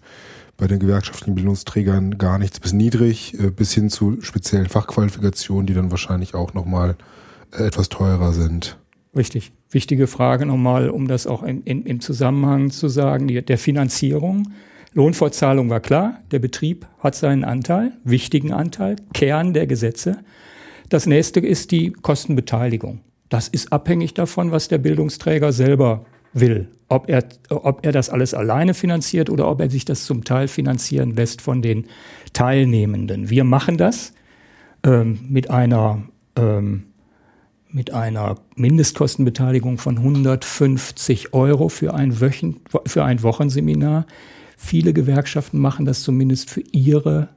bei den gewerkschaftlichen Bildungsträgern gar nichts bis niedrig, äh, bis hin zu speziellen Fachqualifikationen, die dann wahrscheinlich auch nochmal äh, etwas teurer sind. Richtig. Wichtige Frage nochmal, um das auch in, in, im Zusammenhang zu sagen, die, der Finanzierung. Lohnfortzahlung war klar, der Betrieb hat seinen Anteil, wichtigen Anteil, Kern der Gesetze. Das nächste ist die Kostenbeteiligung. Das ist abhängig davon, was der Bildungsträger selber will. Ob er, ob er das alles alleine finanziert oder ob er sich das zum Teil finanzieren lässt von den Teilnehmenden. Wir machen das ähm, mit einer ähm, mit einer Mindestkostenbeteiligung von 150 Euro für ein, Wöchen, für ein Wochenseminar. Viele Gewerkschaften machen das zumindest für ihre,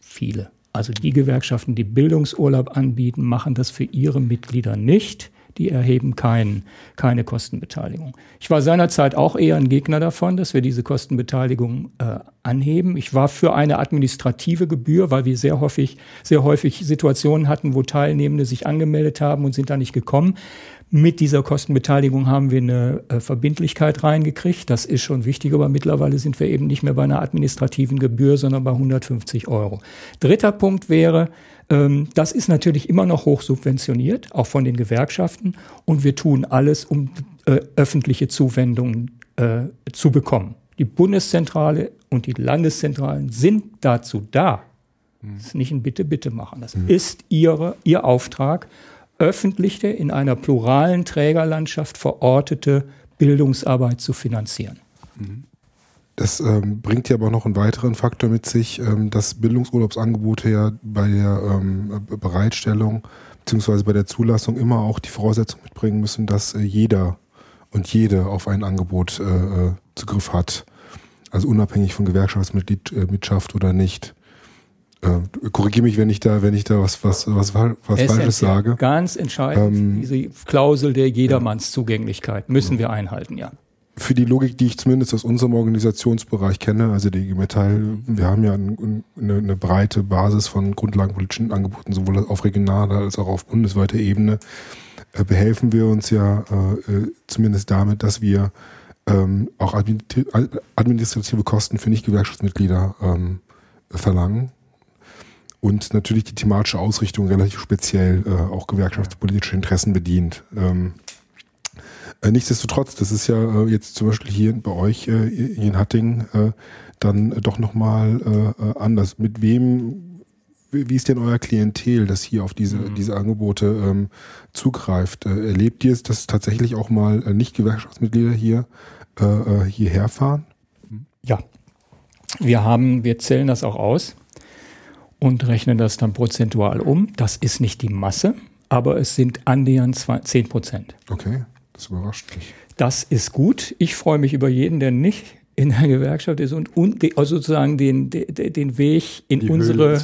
viele, also die Gewerkschaften, die Bildungsurlaub anbieten, machen das für ihre Mitglieder nicht die erheben kein, keine Kostenbeteiligung. Ich war seinerzeit auch eher ein Gegner davon, dass wir diese Kostenbeteiligung äh, anheben. Ich war für eine administrative Gebühr, weil wir sehr häufig, sehr häufig Situationen hatten, wo Teilnehmende sich angemeldet haben und sind da nicht gekommen. Mit dieser Kostenbeteiligung haben wir eine äh, Verbindlichkeit reingekriegt. Das ist schon wichtig, aber mittlerweile sind wir eben nicht mehr bei einer administrativen Gebühr, sondern bei 150 Euro. Dritter Punkt wäre, ähm, das ist natürlich immer noch hoch subventioniert, auch von den Gewerkschaften. Und wir tun alles, um äh, öffentliche Zuwendungen äh, zu bekommen. Die Bundeszentrale und die Landeszentralen sind dazu da. Das ist nicht ein Bitte-Bitte machen. Das mhm. ist ihre, ihr Auftrag, öffentliche, in einer pluralen Trägerlandschaft verortete Bildungsarbeit zu finanzieren. Mhm. Das ähm, bringt ja aber noch einen weiteren Faktor mit sich, ähm, dass Bildungsurlaubsangebote ja bei der ähm, Bereitstellung beziehungsweise bei der Zulassung immer auch die Voraussetzung mitbringen müssen, dass äh, jeder und jede auf ein Angebot äh, äh Zugriff hat. Also unabhängig von Gewerkschaftsmitgliedschaft äh, oder nicht. Äh, Korrigiere mich, wenn ich da, wenn ich da was, was, was, was Falsches sage. Ganz entscheidend, ähm, diese Klausel der Jedermannszugänglichkeit müssen ja. wir einhalten, ja für die Logik, die ich zumindest aus unserem Organisationsbereich kenne, also die IG Metall, wir haben ja ein, eine, eine, breite Basis von grundlagenpolitischen Angeboten, sowohl auf regionaler als auch auf bundesweiter Ebene, äh, behelfen wir uns ja äh, äh zumindest damit, dass wir ähm, auch administrative Kosten für Nicht-Gewerkschaftsmitglieder ähm, verlangen und natürlich die thematische Ausrichtung relativ speziell äh, auch gewerkschaftspolitische Interessen bedient. Ähm, äh, nichtsdestotrotz, das ist ja äh, jetzt zum Beispiel hier bei euch äh, in Hattingen äh, dann doch nochmal äh, äh, anders. Mit wem, wie ist denn euer Klientel, das hier auf diese, mhm. diese Angebote ähm, zugreift? Erlebt ihr es, dass tatsächlich auch mal Nicht-Gewerkschaftsmitglieder hier hierher fahren? Ja. Wir haben, wir zählen das auch aus und rechnen das dann prozentual um. Das ist nicht die Masse, aber es sind annähernd 10 Prozent. Okay. Das überrascht mich. Das ist gut. Ich freue mich über jeden, der nicht in der Gewerkschaft ist und, und also sozusagen den, den, den Weg in die unsere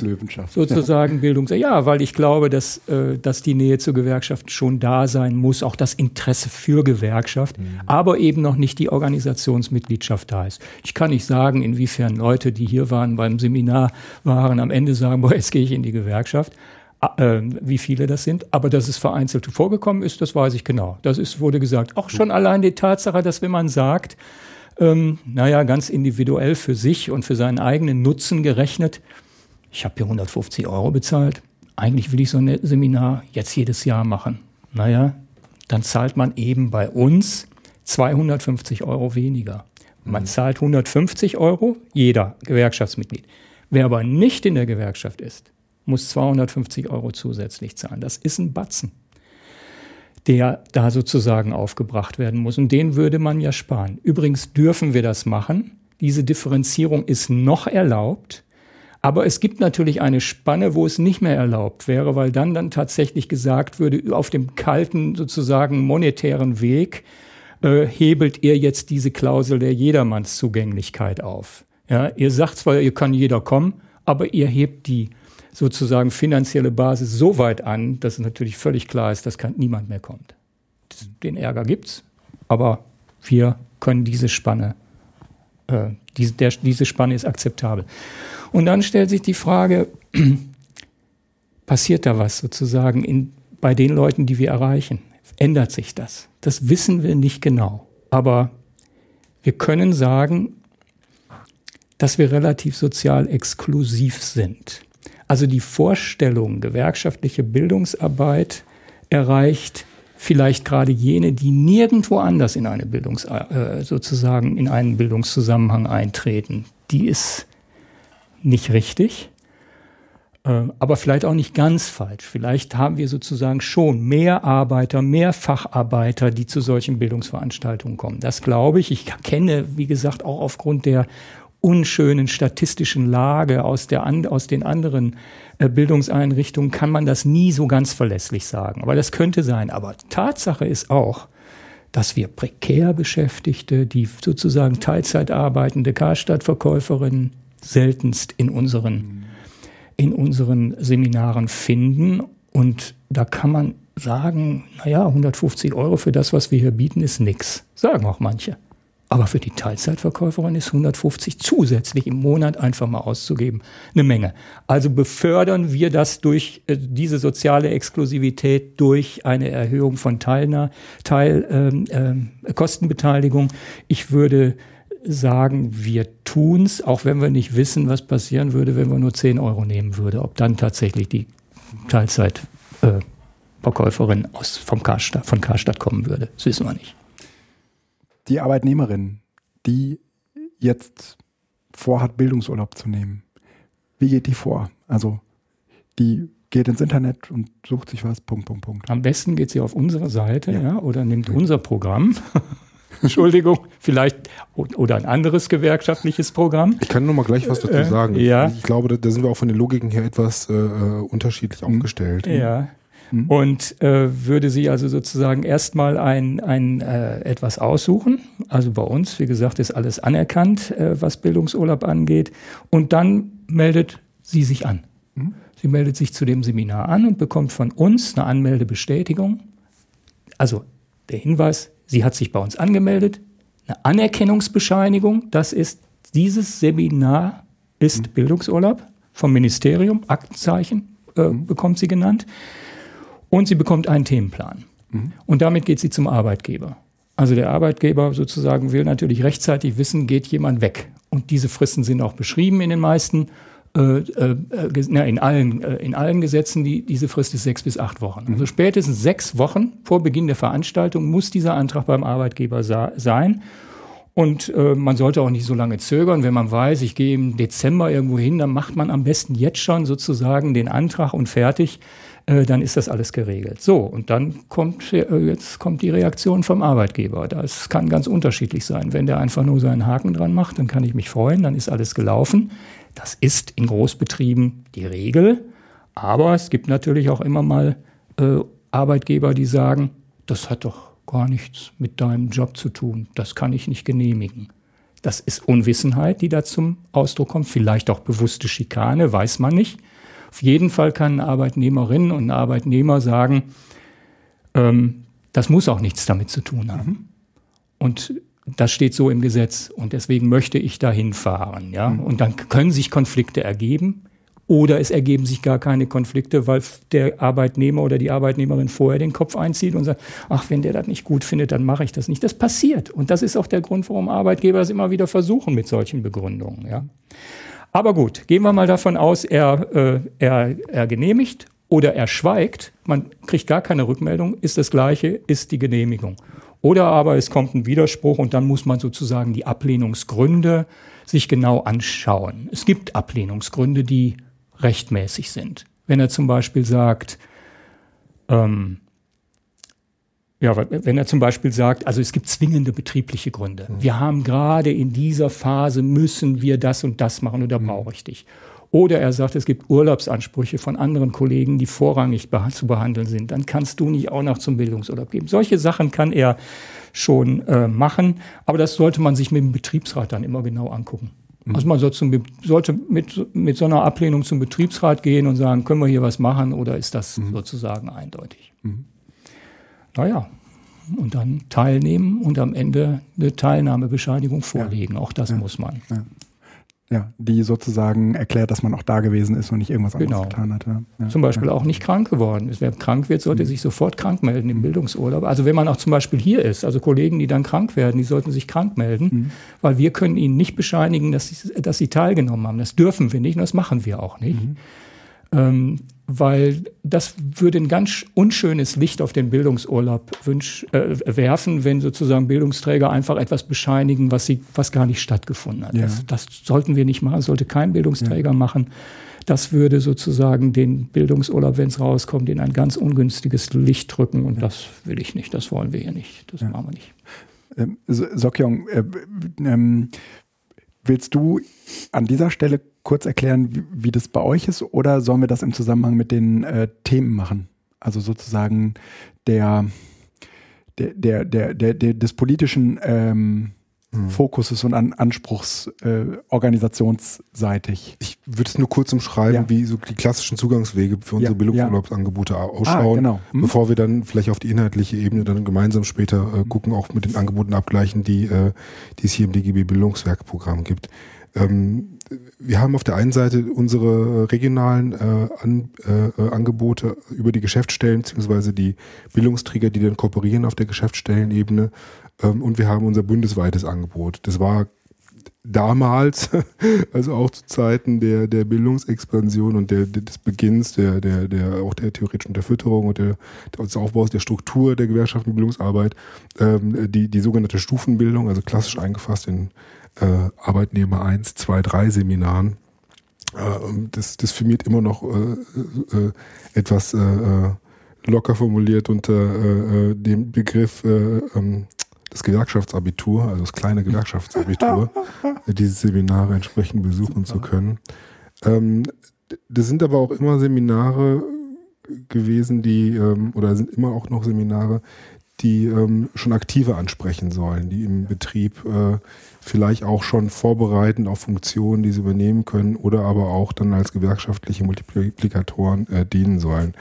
sozusagen ja. Bildung. Ja, weil ich glaube, dass, äh, dass die Nähe zur Gewerkschaft schon da sein muss, auch das Interesse für Gewerkschaft, mhm. aber eben noch nicht die Organisationsmitgliedschaft da ist. Ich kann nicht sagen, inwiefern Leute, die hier waren beim Seminar waren, am Ende sagen, boah, jetzt gehe ich in die Gewerkschaft. Äh, wie viele das sind, aber dass es vereinzelt vorgekommen ist, das weiß ich genau. Das ist, wurde gesagt. Auch schon allein die Tatsache, dass wenn man sagt, ähm, naja, ganz individuell für sich und für seinen eigenen Nutzen gerechnet, ich habe hier 150 Euro bezahlt, eigentlich will ich so ein Seminar jetzt jedes Jahr machen. Naja, dann zahlt man eben bei uns 250 Euro weniger. Man mhm. zahlt 150 Euro, jeder Gewerkschaftsmitglied. Wer aber nicht in der Gewerkschaft ist, muss 250 Euro zusätzlich zahlen. Das ist ein Batzen, der da sozusagen aufgebracht werden muss. Und den würde man ja sparen. Übrigens dürfen wir das machen. Diese Differenzierung ist noch erlaubt. Aber es gibt natürlich eine Spanne, wo es nicht mehr erlaubt wäre, weil dann dann tatsächlich gesagt würde, auf dem kalten sozusagen monetären Weg äh, hebelt ihr jetzt diese Klausel der Jedermannszugänglichkeit auf. Ja, ihr sagt zwar, ihr kann jeder kommen, aber ihr hebt die sozusagen finanzielle Basis so weit an, dass es natürlich völlig klar ist, dass kein, niemand mehr kommt. Den Ärger gibt's. aber wir können diese Spanne, äh, diese, der, diese Spanne ist akzeptabel. Und dann stellt sich die Frage, passiert da was sozusagen in, bei den Leuten, die wir erreichen? Ändert sich das? Das wissen wir nicht genau. Aber wir können sagen, dass wir relativ sozial exklusiv sind. Also die Vorstellung, gewerkschaftliche Bildungsarbeit erreicht vielleicht gerade jene, die nirgendwo anders in eine Bildungs äh, sozusagen in einen Bildungszusammenhang eintreten. Die ist nicht richtig, äh, aber vielleicht auch nicht ganz falsch. Vielleicht haben wir sozusagen schon mehr Arbeiter, mehr Facharbeiter, die zu solchen Bildungsveranstaltungen kommen. Das glaube ich. Ich kenne, wie gesagt, auch aufgrund der unschönen statistischen Lage aus, der, aus den anderen äh, Bildungseinrichtungen kann man das nie so ganz verlässlich sagen. Aber das könnte sein. Aber Tatsache ist auch, dass wir prekär Beschäftigte, die sozusagen Teilzeit arbeitende Karstadtverkäuferinnen seltenst in unseren, in unseren Seminaren finden. Und da kann man sagen, naja, 150 Euro für das, was wir hier bieten, ist nix. Sagen auch manche. Aber für die Teilzeitverkäuferin ist 150 zusätzlich im Monat einfach mal auszugeben eine Menge. Also befördern wir das durch äh, diese soziale Exklusivität durch eine Erhöhung von Teilna Teil, ähm, äh, Kostenbeteiligung. Ich würde sagen, wir tun's, auch wenn wir nicht wissen, was passieren würde, wenn wir nur 10 Euro nehmen würde. Ob dann tatsächlich die Teilzeitverkäuferin äh, aus vom Karstadt, von Karstadt kommen würde, das wissen wir nicht die Arbeitnehmerin, die jetzt vorhat, Bildungsurlaub zu nehmen, wie geht die vor? Also die geht ins Internet und sucht sich was, Punkt, Punkt, Punkt. Am besten geht sie auf unsere Seite ja. ja oder nimmt ja. unser Programm. Entschuldigung, vielleicht oder ein anderes gewerkschaftliches Programm. Ich kann nur mal gleich was dazu äh, sagen. Äh, ja. Ich glaube, da, da, sind wir auch von den Logiken her etwas äh, äh unterschiedlich mhm. aufgestellt. Ja. Mhm. Und äh, würde sie also sozusagen erstmal ein, ein äh, etwas aussuchen. Also bei uns, wie gesagt, ist alles anerkannt, äh, was Bildungsurlaub angeht. Und dann meldet sie sich an. Mhm. Sie meldet sich zu dem Seminar an und bekommt von uns eine Anmeldebestätigung. Also der Hinweis, sie hat sich bei uns angemeldet, eine Anerkennungsbescheinigung, das ist dieses Seminar ist mhm. Bildungsurlaub vom Ministerium, Aktenzeichen äh, mhm. bekommt sie genannt. Und sie bekommt einen Themenplan. Mhm. Und damit geht sie zum Arbeitgeber. Also der Arbeitgeber sozusagen will natürlich rechtzeitig wissen, geht jemand weg. Und diese Fristen sind auch beschrieben in den meisten, äh, äh, äh in, allen, äh, in allen Gesetzen. Die, diese Frist ist sechs bis acht Wochen. Mhm. Also spätestens sechs Wochen vor Beginn der Veranstaltung muss dieser Antrag beim Arbeitgeber sein. Und äh, man sollte auch nicht so lange zögern. Wenn man weiß, ich gehe im Dezember irgendwo hin, dann macht man am besten jetzt schon sozusagen den Antrag und fertig. Äh, dann ist das alles geregelt. So, und dann kommt, äh, jetzt kommt die Reaktion vom Arbeitgeber. Das kann ganz unterschiedlich sein. Wenn der einfach nur seinen Haken dran macht, dann kann ich mich freuen, dann ist alles gelaufen. Das ist in Großbetrieben die Regel. Aber es gibt natürlich auch immer mal äh, Arbeitgeber, die sagen, das hat doch gar nichts mit deinem Job zu tun. Das kann ich nicht genehmigen. Das ist Unwissenheit, die da zum Ausdruck kommt. Vielleicht auch bewusste Schikane, weiß man nicht. Auf jeden Fall kann eine Arbeitnehmerin und ein Arbeitnehmer sagen, ähm, das muss auch nichts damit zu tun haben. Und das steht so im Gesetz und deswegen möchte ich da hinfahren. Ja? Mhm. Und dann können sich Konflikte ergeben oder es ergeben sich gar keine Konflikte, weil der Arbeitnehmer oder die Arbeitnehmerin vorher den Kopf einzieht und sagt, ach, wenn der das nicht gut findet, dann mache ich das nicht. Das passiert. Und das ist auch der Grund, warum Arbeitgeber das immer wieder versuchen mit solchen Begründungen. Ja? Aber gut, gehen wir mal davon aus, er, äh, er, er genehmigt oder er schweigt. Man kriegt gar keine Rückmeldung, ist das Gleiche, ist die Genehmigung. Oder aber es kommt ein Widerspruch und dann muss man sozusagen die Ablehnungsgründe sich genau anschauen. Es gibt Ablehnungsgründe, die rechtmäßig sind. Wenn er zum Beispiel sagt, ähm, ja, wenn er zum Beispiel sagt, also es gibt zwingende betriebliche Gründe. Mhm. Wir haben gerade in dieser Phase müssen wir das und das machen oder mhm. brauche ich dich. Oder er sagt, es gibt Urlaubsansprüche von anderen Kollegen, die vorrangig zu behandeln sind. Dann kannst du nicht auch noch zum Bildungsurlaub geben. Solche Sachen kann er schon äh, machen, aber das sollte man sich mit dem Betriebsrat dann immer genau angucken. Mhm. Also man soll zum, sollte mit, mit so einer Ablehnung zum Betriebsrat gehen und sagen, können wir hier was machen oder ist das mhm. sozusagen eindeutig? Mhm. Naja, und dann teilnehmen und am Ende eine Teilnahmebescheinigung vorlegen. Ja. Auch das ja. muss man. Ja. ja. die sozusagen erklärt, dass man auch da gewesen ist und nicht irgendwas anderes genau. getan hat. Zum Beispiel auch nicht krank geworden ist. Wer krank wird, sollte mhm. sich sofort krank melden im mhm. Bildungsurlaub. Also wenn man auch zum Beispiel hier ist, also Kollegen, die dann krank werden, die sollten sich krank melden, mhm. weil wir können ihnen nicht bescheinigen, dass sie, dass sie teilgenommen haben. Das dürfen wir nicht und das machen wir auch nicht. Mhm. Ähm, weil das würde ein ganz unschönes Licht auf den Bildungsurlaub wünsch, äh, werfen, wenn sozusagen Bildungsträger einfach etwas bescheinigen, was, sie, was gar nicht stattgefunden hat. Ja. Das, das, sollten wir nicht machen, sollte kein Bildungsträger ja. machen. Das würde sozusagen den Bildungsurlaub, wenn es rauskommt, in ein ganz ungünstiges Licht drücken und ja. das will ich nicht, das wollen wir hier nicht, das machen wir nicht. Ähm, Sokyong, äh, ähm, willst du an dieser Stelle kurz erklären, wie, wie, das bei euch ist, oder sollen wir das im Zusammenhang mit den äh, Themen machen? Also sozusagen der, der, der, der, der, der des politischen ähm, hm. Fokuses und an Anspruchs äh, organisationsseitig. Ich würde es nur kurz umschreiben, ja. wie so die klassischen Zugangswege für unsere ja, Bildungsurlaubsangebote ja. ausschauen, ah, genau. hm. bevor wir dann vielleicht auf die inhaltliche Ebene dann gemeinsam später äh, gucken, auch mit den Angeboten abgleichen, die, äh, die es hier im DGB Bildungswerkprogramm gibt. Ähm, wir haben auf der einen Seite unsere regionalen äh, An, äh, Angebote über die Geschäftsstellen beziehungsweise die Bildungsträger, die dann kooperieren auf der Geschäftsstellenebene. Ähm, und wir haben unser bundesweites Angebot. Das war damals, also auch zu Zeiten der, der Bildungsexpansion und der, des Beginns der, der, der, auch der theoretischen Unterfütterung und der, des Aufbaus der Struktur der Gewerkschaften Bildungsarbeit, ähm, die, die sogenannte Stufenbildung, also klassisch eingefasst in äh, Arbeitnehmer 1, 2, 3 Seminaren. Äh, das, das firmiert immer noch äh, äh, etwas äh, äh, locker formuliert unter dem Begriff ähm, das Gewerkschaftsabitur, also das kleine Gewerkschaftsabitur, diese Seminare entsprechend besuchen Super. zu können. Ähm, das sind aber auch immer Seminare gewesen, die, ähm, oder sind immer auch noch Seminare, die ähm, schon aktive ansprechen sollen, die im Betrieb äh, vielleicht auch schon vorbereiten auf Funktionen, die sie übernehmen können oder aber auch dann als gewerkschaftliche Multiplikatoren äh, dienen sollen.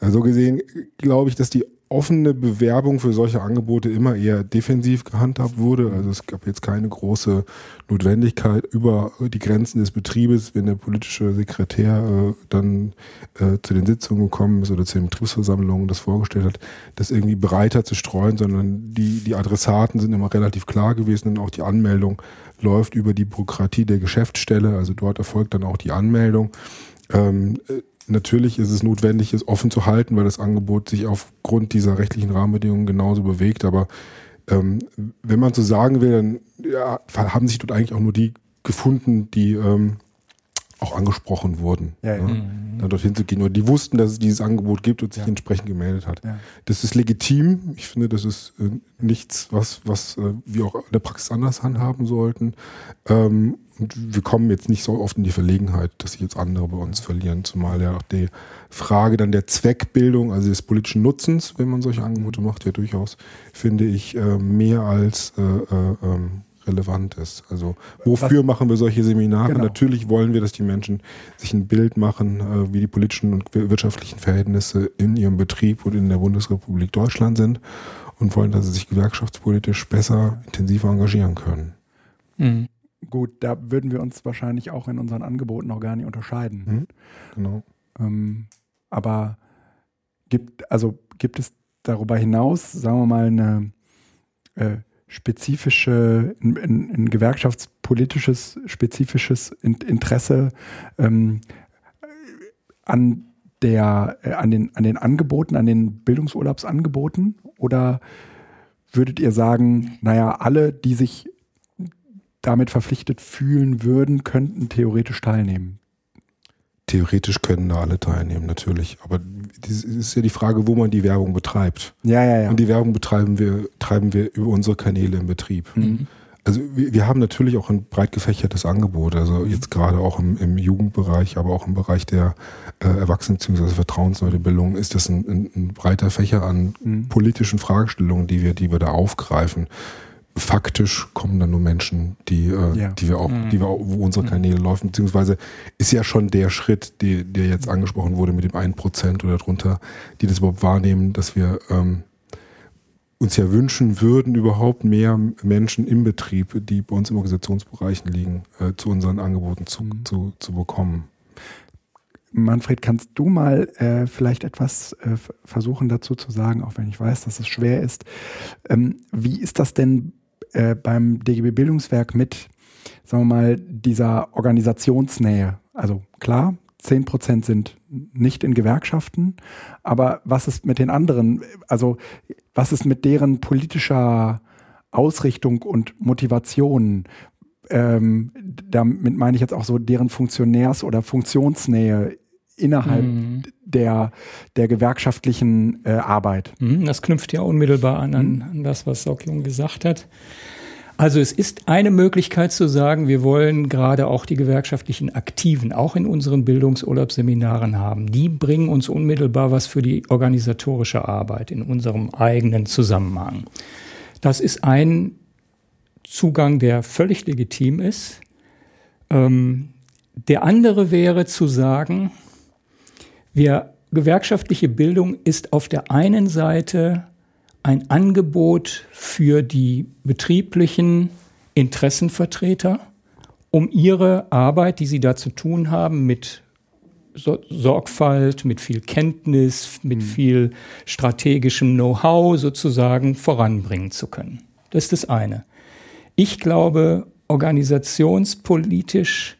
So also gesehen glaube ich, dass die offene Bewerbung für solche Angebote immer eher defensiv gehandhabt wurde. Also es gab jetzt keine große Notwendigkeit über die Grenzen des Betriebes, wenn der politische Sekretär äh, dann äh, zu den Sitzungen gekommen ist oder zu den Betriebsversammlungen das vorgestellt hat, das irgendwie breiter zu streuen, sondern die, die Adressaten sind immer relativ klar gewesen und auch die Anmeldung läuft über die Bürokratie der Geschäftsstelle. Also dort erfolgt dann auch die Anmeldung. Ähm, äh, Natürlich ist es notwendig, es offen zu halten, weil das Angebot sich aufgrund dieser rechtlichen Rahmenbedingungen genauso bewegt. Aber ähm, wenn man so sagen will, dann ja, haben sich dort eigentlich auch nur die gefunden, die ähm, auch angesprochen wurden. Ja, ja. Ne? Mhm. Dann dorthin zu gehen. Oder die wussten, dass es dieses Angebot gibt und sich ja. entsprechend gemeldet hat. Ja. Das ist legitim. Ich finde, das ist äh, nichts, was, was äh, wir auch in der Praxis anders handhaben sollten. Ähm, und wir kommen jetzt nicht so oft in die Verlegenheit, dass sich jetzt andere bei uns verlieren, zumal ja auch die Frage dann der Zweckbildung, also des politischen Nutzens, wenn man solche Angebote macht, ja durchaus, finde ich, äh, mehr als äh, äh, ähm, relevant ist. Also wofür Was? machen wir solche Seminare? Genau. Natürlich wollen wir, dass die Menschen sich ein Bild machen, wie die politischen und wirtschaftlichen Verhältnisse in ihrem Betrieb und in der Bundesrepublik Deutschland sind und wollen, dass sie sich gewerkschaftspolitisch besser, intensiver engagieren können. Mhm. Gut, da würden wir uns wahrscheinlich auch in unseren Angeboten noch gar nicht unterscheiden. Mhm, genau. Ähm, aber gibt, also gibt es darüber hinaus, sagen wir mal, eine äh, spezifische, ein, ein, gewerkschaftspolitisches, spezifisches Interesse ähm, an der, äh, an, den, an den Angeboten, an den Bildungsurlaubsangeboten? Oder würdet ihr sagen, naja, alle, die sich damit verpflichtet fühlen würden, könnten theoretisch teilnehmen. Theoretisch können da alle teilnehmen, natürlich. Aber es ist ja die Frage, wo man die Werbung betreibt. Ja, ja, ja. Und die Werbung betreiben wir, treiben wir über unsere Kanäle im Betrieb. Mhm. Also wir, wir, haben natürlich auch ein breit gefächertes Angebot. Also mhm. jetzt gerade auch im, im, Jugendbereich, aber auch im Bereich der äh, Erwachsenen- bzw. Vertrauensleutebildung ist das ein, ein, ein breiter Fächer an mhm. politischen Fragestellungen, die wir, die wir da aufgreifen faktisch kommen dann nur Menschen, die, äh, ja. die wir auch, mhm. die wir auch, wo unsere mhm. Kanäle mhm. laufen, beziehungsweise ist ja schon der Schritt, die, der jetzt angesprochen wurde mit dem 1% oder drunter, die das überhaupt wahrnehmen, dass wir ähm, uns ja wünschen würden, überhaupt mehr Menschen im Betrieb, die bei uns im Organisationsbereichen liegen, äh, zu unseren Angeboten zu, mhm. zu, zu bekommen. Manfred, kannst du mal äh, vielleicht etwas äh, versuchen dazu zu sagen, auch wenn ich weiß, dass es schwer ist. Ähm, wie ist das denn äh, beim DGB Bildungswerk mit, sagen wir mal, dieser Organisationsnähe? Also klar, 10 Prozent sind nicht in Gewerkschaften, aber was ist mit den anderen? Also was ist mit deren politischer Ausrichtung und Motivation? Ähm, damit meine ich jetzt auch so deren Funktionärs- oder Funktionsnähe innerhalb mhm. der, der gewerkschaftlichen äh, Arbeit. Mhm, das knüpft ja unmittelbar an, an, an das, was Sockjung gesagt hat. Also es ist eine Möglichkeit zu sagen, wir wollen gerade auch die gewerkschaftlichen Aktiven auch in unseren Bildungsurlaubsseminaren haben. Die bringen uns unmittelbar was für die organisatorische Arbeit in unserem eigenen Zusammenhang. Das ist ein Zugang, der völlig legitim ist. Ähm, der andere wäre zu sagen, wir, gewerkschaftliche Bildung ist auf der einen Seite ein Angebot für die betrieblichen Interessenvertreter, um ihre Arbeit, die sie da zu tun haben, mit Sorgfalt, mit viel Kenntnis, mit hm. viel strategischem Know-how sozusagen voranbringen zu können. Das ist das eine. Ich glaube, organisationspolitisch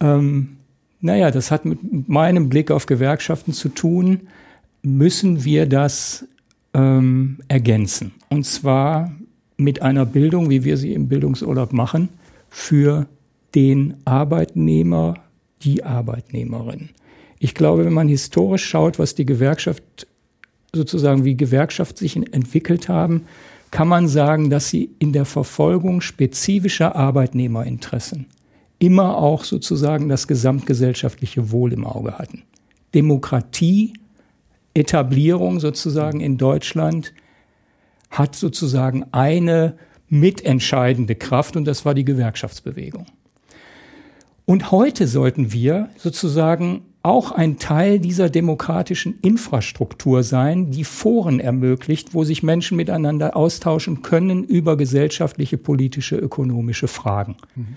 ähm, naja, das hat mit meinem Blick auf Gewerkschaften zu tun, müssen wir das ähm, ergänzen. Und zwar mit einer Bildung, wie wir sie im Bildungsurlaub machen, für den Arbeitnehmer, die Arbeitnehmerin. Ich glaube, wenn man historisch schaut, was die Gewerkschaft sozusagen wie Gewerkschaft sich entwickelt haben, kann man sagen, dass sie in der Verfolgung spezifischer Arbeitnehmerinteressen immer auch sozusagen das gesamtgesellschaftliche Wohl im Auge hatten. Demokratie, Etablierung sozusagen in Deutschland hat sozusagen eine mitentscheidende Kraft und das war die Gewerkschaftsbewegung. Und heute sollten wir sozusagen auch ein Teil dieser demokratischen Infrastruktur sein, die Foren ermöglicht, wo sich Menschen miteinander austauschen können über gesellschaftliche, politische, ökonomische Fragen. Mhm.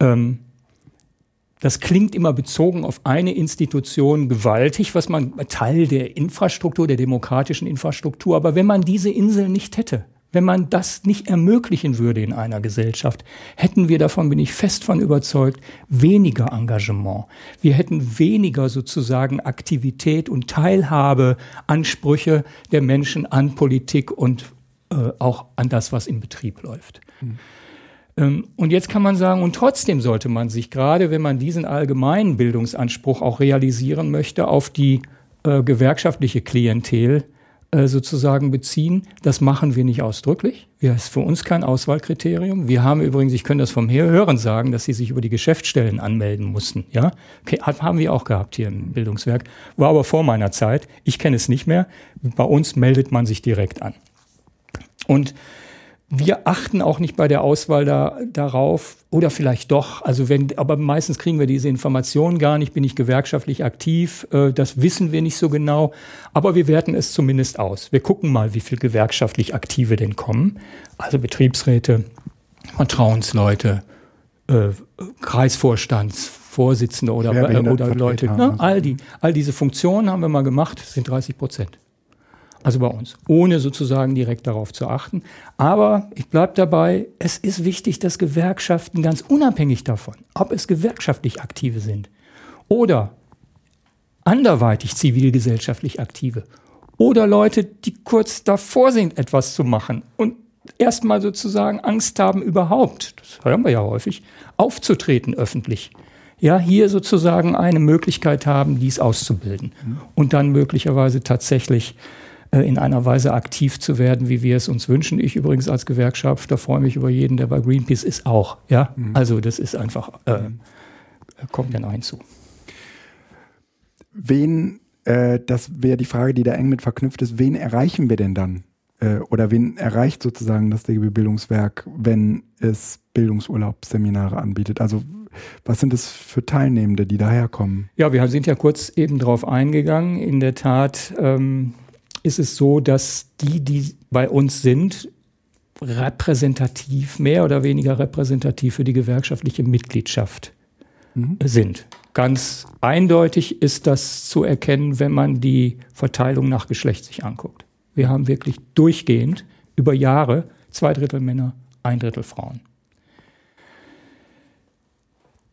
Ähm, das klingt immer bezogen auf eine Institution gewaltig, was man Teil der Infrastruktur, der demokratischen Infrastruktur. Aber wenn man diese Insel nicht hätte, wenn man das nicht ermöglichen würde in einer Gesellschaft, hätten wir davon, bin ich fest von überzeugt, weniger Engagement. Wir hätten weniger sozusagen Aktivität und Teilhabe, Ansprüche der Menschen an Politik und äh, auch an das, was im Betrieb läuft. Mhm. Ähm, und jetzt kann man sagen, und trotzdem sollte man sich, gerade wenn man diesen allgemeinen Bildungsanspruch auch realisieren möchte, auf die äh, gewerkschaftliche Klientel äh, sozusagen beziehen. Das machen wir nicht ausdrücklich. Das ist für uns kein Auswahlkriterium. Wir haben übrigens, ich kann das vom Hören sagen, dass sie sich über die Geschäftsstellen anmelden mussten. Ja, okay, haben wir auch gehabt hier im Bildungswerk. War aber vor meiner Zeit. Ich kenne es nicht mehr. Bei uns meldet man sich direkt an. Und wir achten auch nicht bei der Auswahl da, darauf, oder vielleicht doch, also wenn, aber meistens kriegen wir diese Informationen gar nicht, bin ich gewerkschaftlich aktiv, äh, das wissen wir nicht so genau, aber wir werten es zumindest aus. Wir gucken mal, wie viel gewerkschaftlich Aktive denn kommen, also Betriebsräte, Vertrauensleute, äh, Kreisvorstandsvorsitzende oder, äh, oder Leute, ne? all, die, all diese Funktionen haben wir mal gemacht, sind 30 Prozent. Also bei uns, ohne sozusagen direkt darauf zu achten. Aber ich bleibe dabei, es ist wichtig, dass Gewerkschaften ganz unabhängig davon, ob es gewerkschaftlich aktive sind oder anderweitig zivilgesellschaftlich aktive oder Leute, die kurz davor sind, etwas zu machen und erstmal sozusagen Angst haben, überhaupt, das hören wir ja häufig, aufzutreten öffentlich. Ja, hier sozusagen eine Möglichkeit haben, dies auszubilden mhm. und dann möglicherweise tatsächlich in einer Weise aktiv zu werden, wie wir es uns wünschen. Ich übrigens als Gewerkschafter freue mich über jeden, der bei Greenpeace ist, auch. Ja, mhm. also das ist einfach, äh, mhm. kommt dann hinzu. Wen, äh, das wäre die Frage, die da eng mit verknüpft ist, wen erreichen wir denn dann? Äh, oder wen erreicht sozusagen das DGB Bildungswerk, wenn es Bildungsurlaubsseminare anbietet? Also was sind es für Teilnehmende, die daherkommen? Ja, wir sind ja kurz eben drauf eingegangen. In der Tat ähm, ist es so, dass die, die bei uns sind, repräsentativ, mehr oder weniger repräsentativ für die gewerkschaftliche Mitgliedschaft mhm. sind. Ganz eindeutig ist das zu erkennen, wenn man die Verteilung nach Geschlecht sich anguckt. Wir haben wirklich durchgehend über Jahre zwei Drittel Männer, ein Drittel Frauen.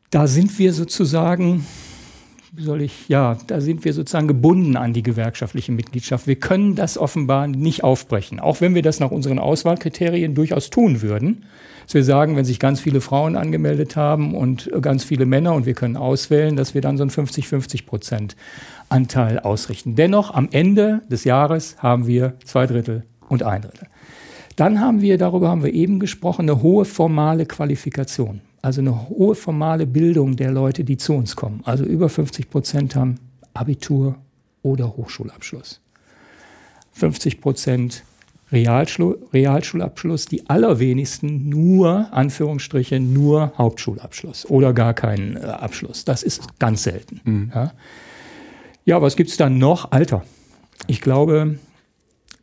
Da sind wir sozusagen wie soll ich, ja, da sind wir sozusagen gebunden an die gewerkschaftliche Mitgliedschaft. Wir können das offenbar nicht aufbrechen, auch wenn wir das nach unseren Auswahlkriterien durchaus tun würden. Dass wir sagen, wenn sich ganz viele Frauen angemeldet haben und ganz viele Männer und wir können auswählen, dass wir dann so einen 50-50 Prozent Anteil ausrichten. Dennoch, am Ende des Jahres haben wir zwei Drittel und ein Drittel. Dann haben wir, darüber haben wir eben gesprochen, eine hohe formale Qualifikation also eine hohe formale Bildung der Leute, die zu uns kommen. Also über 50 Prozent haben Abitur oder Hochschulabschluss. 50 Prozent Realschulabschluss, die allerwenigsten nur, Anführungsstriche, nur Hauptschulabschluss oder gar keinen äh, Abschluss. Das ist ganz selten. Mhm. Ja. ja, was gibt es dann noch? Alter. Ich glaube,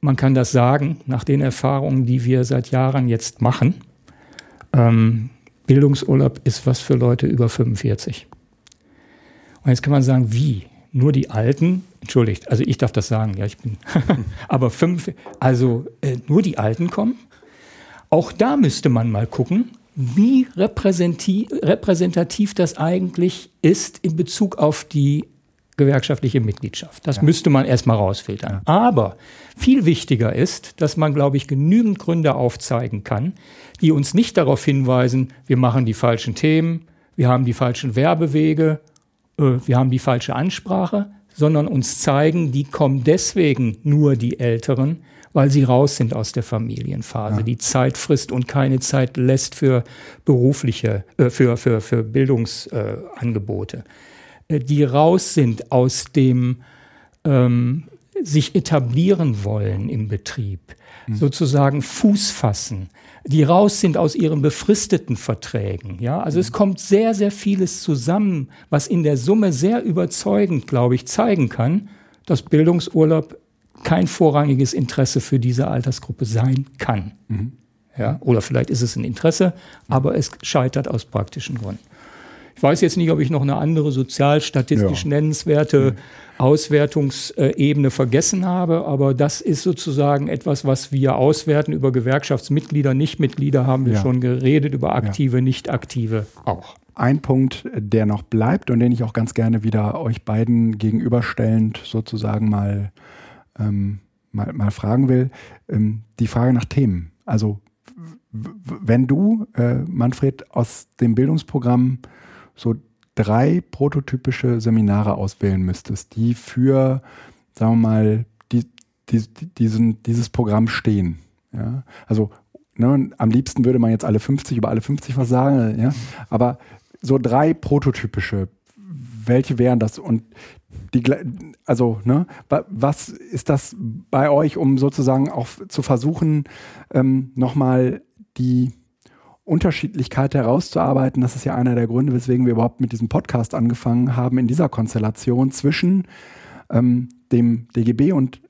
man kann das sagen, nach den Erfahrungen, die wir seit Jahren jetzt machen. Ähm, Bildungsurlaub ist was für Leute über 45. Und jetzt kann man sagen, wie? Nur die Alten, entschuldigt, also ich darf das sagen, ja, ich bin, aber fünf, also äh, nur die Alten kommen. Auch da müsste man mal gucken, wie repräsentativ, das eigentlich ist in Bezug auf die gewerkschaftliche Mitgliedschaft. Das ja. müsste man erstmal rausfiltern. Ja. Aber viel wichtiger ist, dass man, glaube ich, genügend Gründe aufzeigen kann, die uns nicht darauf hinweisen, wir machen die falschen Themen, wir haben die falschen Werbewege, äh, wir haben die falsche Ansprache, sondern uns zeigen, die kommen deswegen nur die Älteren, weil sie raus sind aus der Familienphase, ja. die Zeit frisst und keine Zeit lässt für berufliche, äh, für, für, für Bildungsangebote. Äh, die raus sind aus dem ähm, sich etablieren wollen im Betrieb, mhm. sozusagen Fuß fassen, die raus sind aus ihren befristeten Verträgen. Ja, also mhm. es kommt sehr, sehr vieles zusammen, was in der Summe sehr überzeugend, glaube ich, zeigen kann, dass Bildungsurlaub kein vorrangiges Interesse für diese Altersgruppe sein kann. Mhm. Ja, oder vielleicht ist es ein Interesse, aber es scheitert aus praktischen Gründen. Ich weiß jetzt nicht, ob ich noch eine andere sozialstatistisch ja. nennenswerte Auswertungsebene vergessen habe, aber das ist sozusagen etwas, was wir auswerten über Gewerkschaftsmitglieder, Nichtmitglieder haben wir ja. schon geredet, über aktive, ja. nicht aktive auch. Ein Punkt, der noch bleibt und den ich auch ganz gerne wieder euch beiden gegenüberstellend sozusagen mal, ähm, mal, mal fragen will, ähm, die Frage nach Themen. Also wenn du, äh, Manfred, aus dem Bildungsprogramm so drei prototypische Seminare auswählen müsstest, die für, sagen wir mal, die, die, diesen, dieses Programm stehen. Ja? Also ne, am liebsten würde man jetzt alle 50 über alle 50 was sagen, ja? aber so drei prototypische, welche wären das? Und die, also, ne, was ist das bei euch, um sozusagen auch zu versuchen, ähm, nochmal die Unterschiedlichkeit herauszuarbeiten. Das ist ja einer der Gründe, weswegen wir überhaupt mit diesem Podcast angefangen haben, in dieser Konstellation zwischen ähm, dem DGB und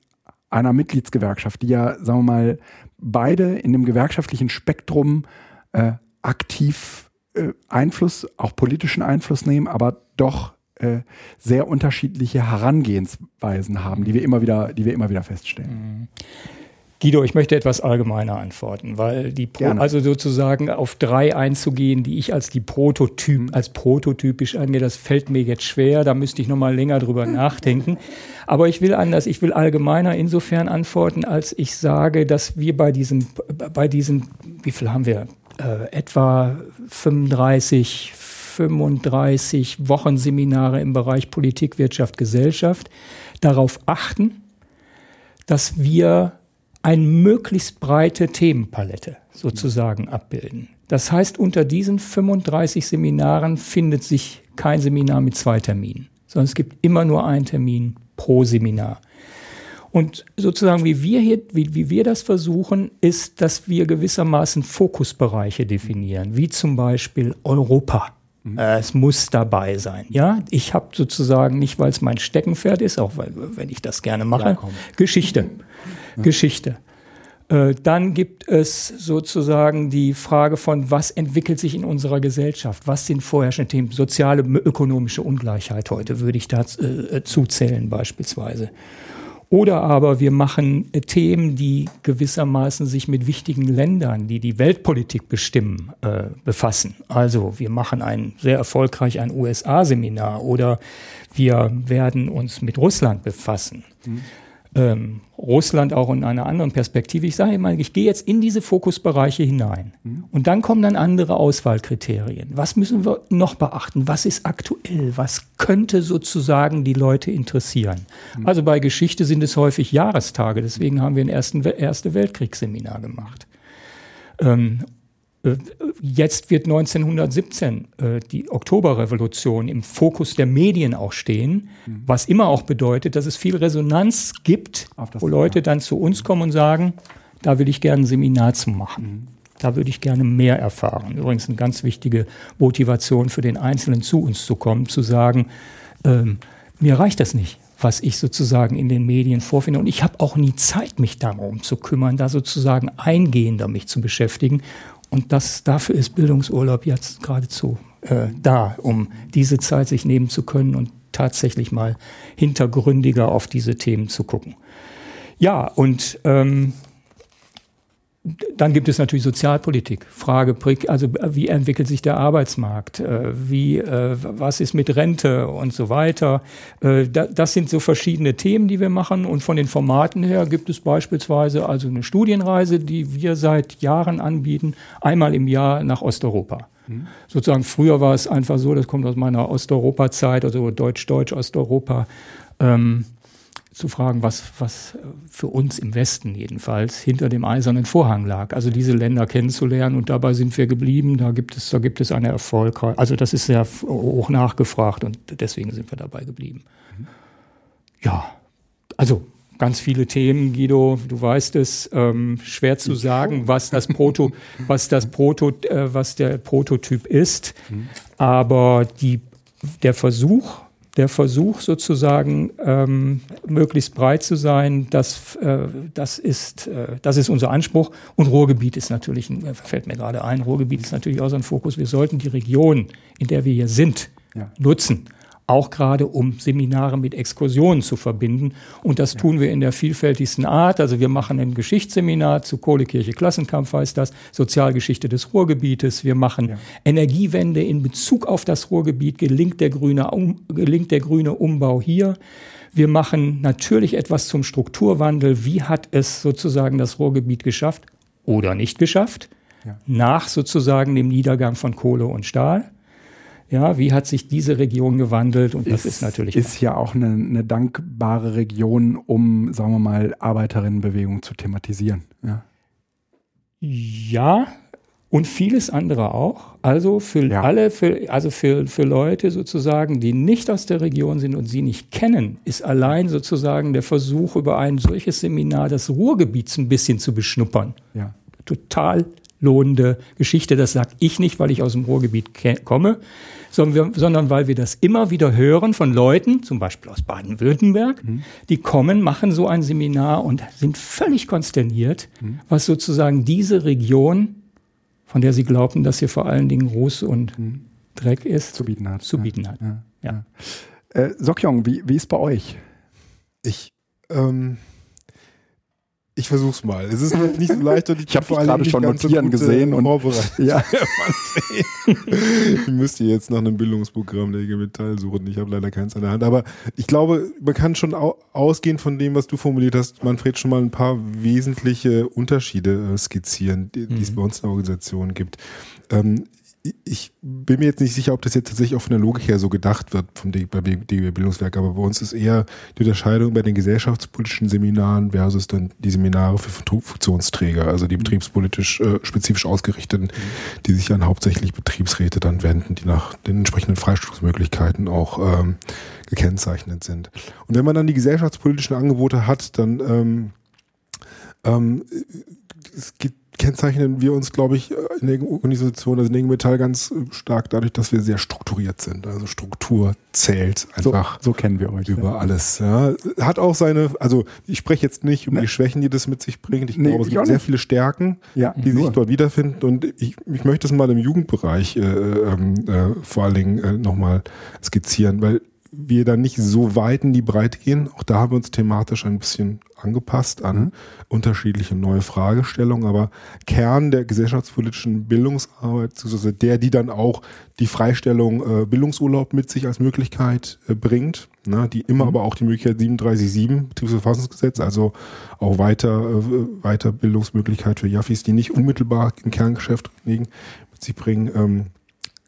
einer Mitgliedsgewerkschaft, die ja, sagen wir mal, beide in dem gewerkschaftlichen Spektrum äh, aktiv äh, Einfluss, auch politischen Einfluss nehmen, aber doch äh, sehr unterschiedliche Herangehensweisen haben, die wir immer wieder, die wir immer wieder feststellen. Mhm. Guido, ich möchte etwas allgemeiner antworten, weil die Pro, also sozusagen auf drei einzugehen, die ich als die Prototyp, mhm. als prototypisch angehe, das fällt mir jetzt schwer, da müsste ich nochmal länger drüber nachdenken. Aber ich will anders, ich will allgemeiner insofern antworten, als ich sage, dass wir bei diesen, bei diesen, wie viel haben wir? Äh, etwa 35, 35 Wochenseminare im Bereich Politik, Wirtschaft, Gesellschaft darauf achten, dass wir eine möglichst breite Themenpalette sozusagen abbilden. Das heißt, unter diesen 35 Seminaren findet sich kein Seminar mit zwei Terminen, sondern es gibt immer nur einen Termin pro Seminar. Und sozusagen, wie wir hier, wie, wie wir das versuchen, ist, dass wir gewissermaßen Fokusbereiche definieren, wie zum Beispiel Europa. Mhm. Äh, es muss dabei sein. Ja, ich habe sozusagen nicht, weil es mein Steckenpferd ist, auch weil, wenn ich das gerne mache, ja, Geschichte. Geschichte. Äh, dann gibt es sozusagen die Frage von, was entwickelt sich in unserer Gesellschaft? Was sind vorherrschende Themen? Soziale, ökonomische Ungleichheit heute würde ich dazu äh, zuzählen beispielsweise. Oder aber wir machen äh, Themen, die gewissermaßen sich mit wichtigen Ländern, die die Weltpolitik bestimmen, äh, befassen. Also wir machen ein sehr erfolgreich ein USA-Seminar oder wir werden uns mit Russland befassen. Mhm ähm, Russland auch in einer anderen Perspektive. Ich sage immer, ich gehe jetzt in diese Fokusbereiche hinein. Mhm. Und dann kommen dann andere Auswahlkriterien. Was müssen wir noch beachten? Was ist aktuell? Was könnte sozusagen die Leute interessieren? Mhm. Also bei Geschichte sind es häufig Jahrestage. Deswegen haben wir ein ersten, Erste Weltkriegsseminar gemacht. Ähm, äh, jetzt wird 1917 äh, die Oktoberrevolution im Fokus der Medien auch stehen, mhm. was immer auch bedeutet, dass es viel Resonanz gibt, wo Leute dann zu uns kommen und sagen, da will ich gerne ein Seminar zu machen. Mhm. Da würde ich gerne mehr erfahren. Übrigens eine ganz wichtige Motivation für den Einzelnen zu uns zu kommen, zu sagen, ähm, mir reicht das nicht was ich sozusagen in den Medien vorfinde. Und ich habe auch nie Zeit, mich darum zu kümmern, da sozusagen eingehender mich zu beschäftigen. Und das, dafür ist Bildungsurlaub jetzt geradezu äh, da, um diese Zeit sich nehmen zu können und tatsächlich mal hintergründiger auf diese Themen zu gucken. Ja, und ähm, dann gibt es natürlich Sozialpolitik. Frage, also wie entwickelt sich der Arbeitsmarkt? Äh, wie, äh, was ist mit Rente und so weiter? Äh, das sind so verschiedene Themen, die wir machen. Und von den Formaten her gibt es beispielsweise also eine Studienreise, die wir seit Jahren anbieten, einmal im Jahr nach Osteuropa. Mhm. Sozusagen früher war es einfach so, das kommt aus meiner Osteuropa-Zeit, also Deutsch-Deutsch, Osteuropa. Ähm, zu fragen, was, was für uns im Westen jedenfalls hinter dem eisernen Vorhang lag. Also diese Länder kennenzulernen und dabei sind wir geblieben. Da gibt es, da gibt es eine Erfolg. Also das ist sehr hoch nachgefragt und deswegen sind wir dabei geblieben. Ja, also ganz viele Themen, Guido. Du weißt es, ähm, schwer zu sagen, was das Proto, was das Proto, äh, was der Prototyp ist. Mhm. Aber die, der Versuch, der Versuch sozusagen ähm, möglichst breit zu sein, das, äh, das, ist, äh, das ist unser Anspruch. Und Ruhrgebiet ist natürlich, äh, fällt mir gerade ein, Ruhrgebiet ist natürlich auch so ein Fokus. Wir sollten die Region, in der wir hier sind, ja. nutzen auch gerade um Seminare mit Exkursionen zu verbinden. Und das tun wir in der vielfältigsten Art. Also wir machen ein Geschichtsseminar zu Kohlekirche Klassenkampf heißt das, Sozialgeschichte des Ruhrgebietes. Wir machen ja. Energiewende in Bezug auf das Ruhrgebiet. Gelingt der grüne, um, gelingt der grüne Umbau hier? Wir machen natürlich etwas zum Strukturwandel. Wie hat es sozusagen das Ruhrgebiet geschafft oder nicht geschafft? Ja. Nach sozusagen dem Niedergang von Kohle und Stahl. Ja, wie hat sich diese Region gewandelt? Und das ist, ist natürlich. Ist ja auch eine, eine, dankbare Region, um, sagen wir mal, Arbeiterinnenbewegung zu thematisieren. Ja, ja und vieles andere auch. Also für ja. alle, für, also für, für Leute sozusagen, die nicht aus der Region sind und sie nicht kennen, ist allein sozusagen der Versuch, über ein solches Seminar das Ruhrgebiet ein bisschen zu beschnuppern. Ja. Total lohnende Geschichte. Das sage ich nicht, weil ich aus dem Ruhrgebiet komme, sondern, wir, sondern weil wir das immer wieder hören von Leuten, zum Beispiel aus Baden-Württemberg, mhm. die kommen, machen so ein Seminar und sind völlig konsterniert, mhm. was sozusagen diese Region, von der sie glaubten, dass hier vor allen Dingen Ruß und mhm. Dreck ist, zu bieten hat. Zu bieten hat. Ja. ja. Äh, Sokjong, wie, wie ist bei euch? Ich ähm, ich versuch's mal. Es ist nicht so leicht und ich, ich habe gerade schon notieren so gesehen und ja. ich müsste jetzt nach einem Bildungsprogramm der IG Metall suchen. Ich habe leider keins an der Hand. Aber ich glaube, man kann schon ausgehen von dem, was du formuliert hast, Manfred, schon mal ein paar wesentliche Unterschiede äh, skizzieren, die, die mhm. es bei uns in der Organisation gibt. Ähm, ich bin mir jetzt nicht sicher, ob das jetzt tatsächlich auch von der Logik her so gedacht wird vom DGB Bildungswerk, aber bei uns ist eher die Unterscheidung bei den gesellschaftspolitischen Seminaren versus dann die Seminare für Funktionsträger, also die mhm. betriebspolitisch äh, spezifisch ausgerichteten, die sich an hauptsächlich Betriebsräte dann wenden, die nach den entsprechenden Freistellungsmöglichkeiten auch ähm, gekennzeichnet sind. Und wenn man dann die gesellschaftspolitischen Angebote hat, dann ähm, ähm, es gibt kennzeichnen wir uns, glaube ich, in der Organisation, also in der Metall ganz stark dadurch, dass wir sehr strukturiert sind. Also Struktur zählt einfach. So, so kennen wir euch. Über ja. alles. Ja. Hat auch seine, also ich spreche jetzt nicht um ne? die Schwächen, die das mit sich bringt. Ich nee, glaube, es gibt sehr viele Stärken, ja, die nur. sich dort wiederfinden. Und ich, ich möchte es mal im Jugendbereich äh, ähm, äh, vor allen Dingen äh, nochmal skizzieren, weil wir da nicht so weit in die Breite gehen. Auch da haben wir uns thematisch ein bisschen angepasst an mhm. unterschiedliche neue Fragestellungen. Aber Kern der gesellschaftspolitischen Bildungsarbeit, also der, die dann auch die Freistellung äh, Bildungsurlaub mit sich als Möglichkeit äh, bringt, ne, die immer mhm. aber auch die Möglichkeit 37.7 Betriebsverfassungsgesetz, also auch weiter, äh, Weiterbildungsmöglichkeit für Jaffis, die nicht unmittelbar im Kerngeschäft liegen, mit sich bringen. Ähm,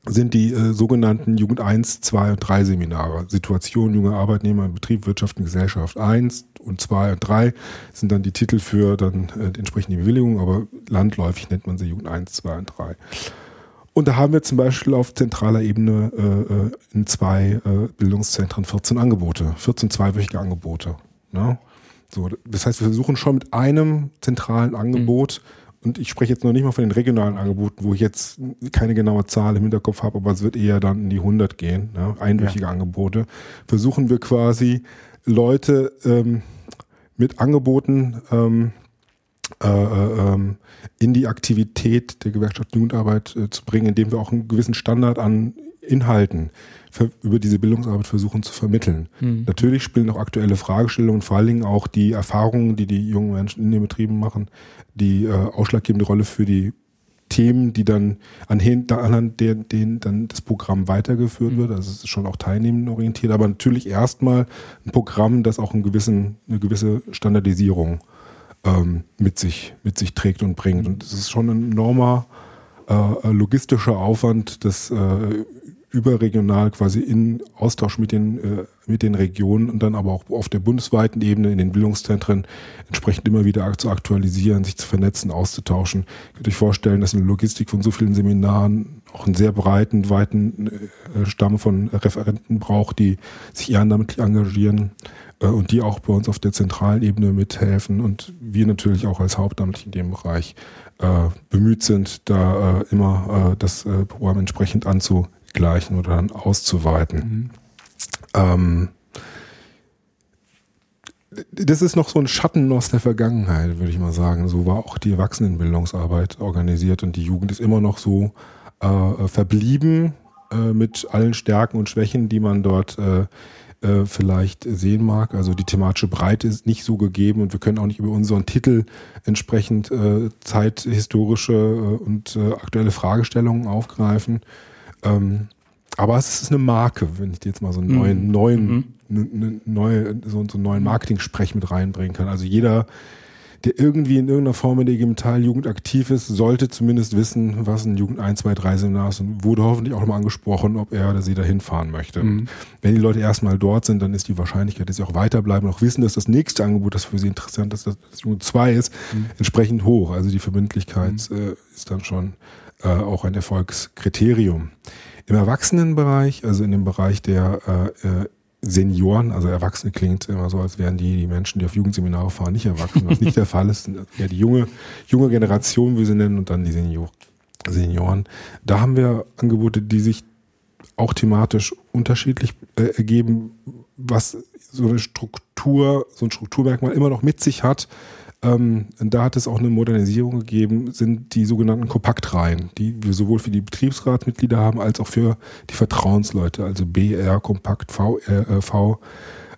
sind die äh, sogenannten Jugend 1, 2 und 3 Seminare. Situation junger Arbeitnehmer in Betrieb, Wirtschaft und Gesellschaft 1 und 2 und 3 sind dann die Titel für dann äh, entsprechende Bewilligung, aber landläufig nennt man sie Jugend 1, 2 und 3. Und da haben wir zum Beispiel auf zentraler Ebene äh, äh in zwei äh, Bildungszentren 14 Angebote, 14 zweiwöchige Angebote. Ne? So, das heißt, wir versuchen schon mit einem zentralen Angebot mhm und ich spreche jetzt noch nicht mal von den regionalen Angeboten, wo ich jetzt keine genaue Zahl im Hinterkopf habe, aber es wird eher dann in die 100 gehen, ne? einwöchige ja. Angebote, versuchen wir quasi Leute ähm, mit Angeboten ähm, äh, äh, ähm, in die Aktivität der Gewerkschaft Jugendarbeit äh, zu bringen, indem wir auch einen gewissen Standard an Inhalten über diese Bildungsarbeit versuchen zu vermitteln. Mhm. Natürlich spielen auch aktuelle Fragestellungen, vor allen Dingen auch die Erfahrungen, die die jungen Menschen in den Betrieben machen, die äh, ausschlaggebende Rolle für die Themen, die dann anhand der, denen dann das Programm weitergeführt mhm. wird. Also es ist schon auch teilnehmend orientiert, aber natürlich erstmal ein Programm, das auch einen gewissen, eine gewisse Standardisierung ähm, mit sich, mit sich trägt und bringt. Und es ist schon ein enormer äh, logistischer Aufwand, das äh, überregional quasi in Austausch mit den, äh, mit den Regionen und dann aber auch auf der bundesweiten Ebene in den Bildungszentren entsprechend immer wieder zu aktualisieren, sich zu vernetzen, auszutauschen. Ich könnte euch vorstellen, dass eine Logistik von so vielen Seminaren auch einen sehr breiten, weiten äh, Stamm von Referenten braucht, die sich ehrenamtlich engagieren äh, und die auch bei uns auf der zentralen Ebene mithelfen und wir natürlich auch als Hauptamtlich in dem Bereich äh, bemüht sind, da äh, immer äh, das Programm entsprechend anzu abzugleichen oder dann auszuweiten. Mhm. Ähm, das ist noch so ein Schatten aus der Vergangenheit, würde ich mal sagen. So war auch die Erwachsenenbildungsarbeit organisiert und die Jugend ist immer noch so äh, verblieben äh, mit allen Stärken und Schwächen, die man dort äh, äh vielleicht sehen mag. Also die thematische Breite ist nicht so gegeben und wir können auch nicht über unseren Titel entsprechend äh, zeithistorische äh, und aktuelle Fragestellungen aufgreifen. Ähm, aber es ist eine Marke, wenn ich dir jetzt mal so einen mhm. neuen, neuen, mhm. ne, ne, neue, so, so einen neuen Marketing-Sprech mit reinbringen kann. Also jeder, der irgendwie in irgendeiner Form in der IG Jugend aktiv ist, sollte zumindest wissen, was ein Jugend 1, 2, 3 Seminar ist und wurde hoffentlich auch mal angesprochen, ob er oder sie da hinfahren möchte. Mhm. Wenn die Leute erstmal dort sind, dann ist die Wahrscheinlichkeit, dass sie auch weiterbleiben und auch wissen, dass das nächste Angebot, das für sie interessant ist, das Jugend 2 ist, mhm. entsprechend hoch. Also die Verbindlichkeit mhm. äh, ist dann schon äh, auch ein Erfolgskriterium. Im Erwachsenenbereich, also in dem Bereich der äh, äh, Senioren, also Erwachsene klingt immer so, als wären die, die Menschen, die auf Jugendseminare fahren, nicht erwachsen, was nicht der Fall ist. Ja, die junge, junge Generation, wie sie nennen, und dann die Senior, Senioren. Da haben wir Angebote, die sich auch thematisch unterschiedlich äh, ergeben, was so eine Struktur, so ein Strukturmerkmal immer noch mit sich hat, ähm, da hat es auch eine Modernisierung gegeben, sind die sogenannten Kompaktreihen, die wir sowohl für die Betriebsratsmitglieder haben, als auch für die Vertrauensleute, also BR Kompakt, VR, äh, V,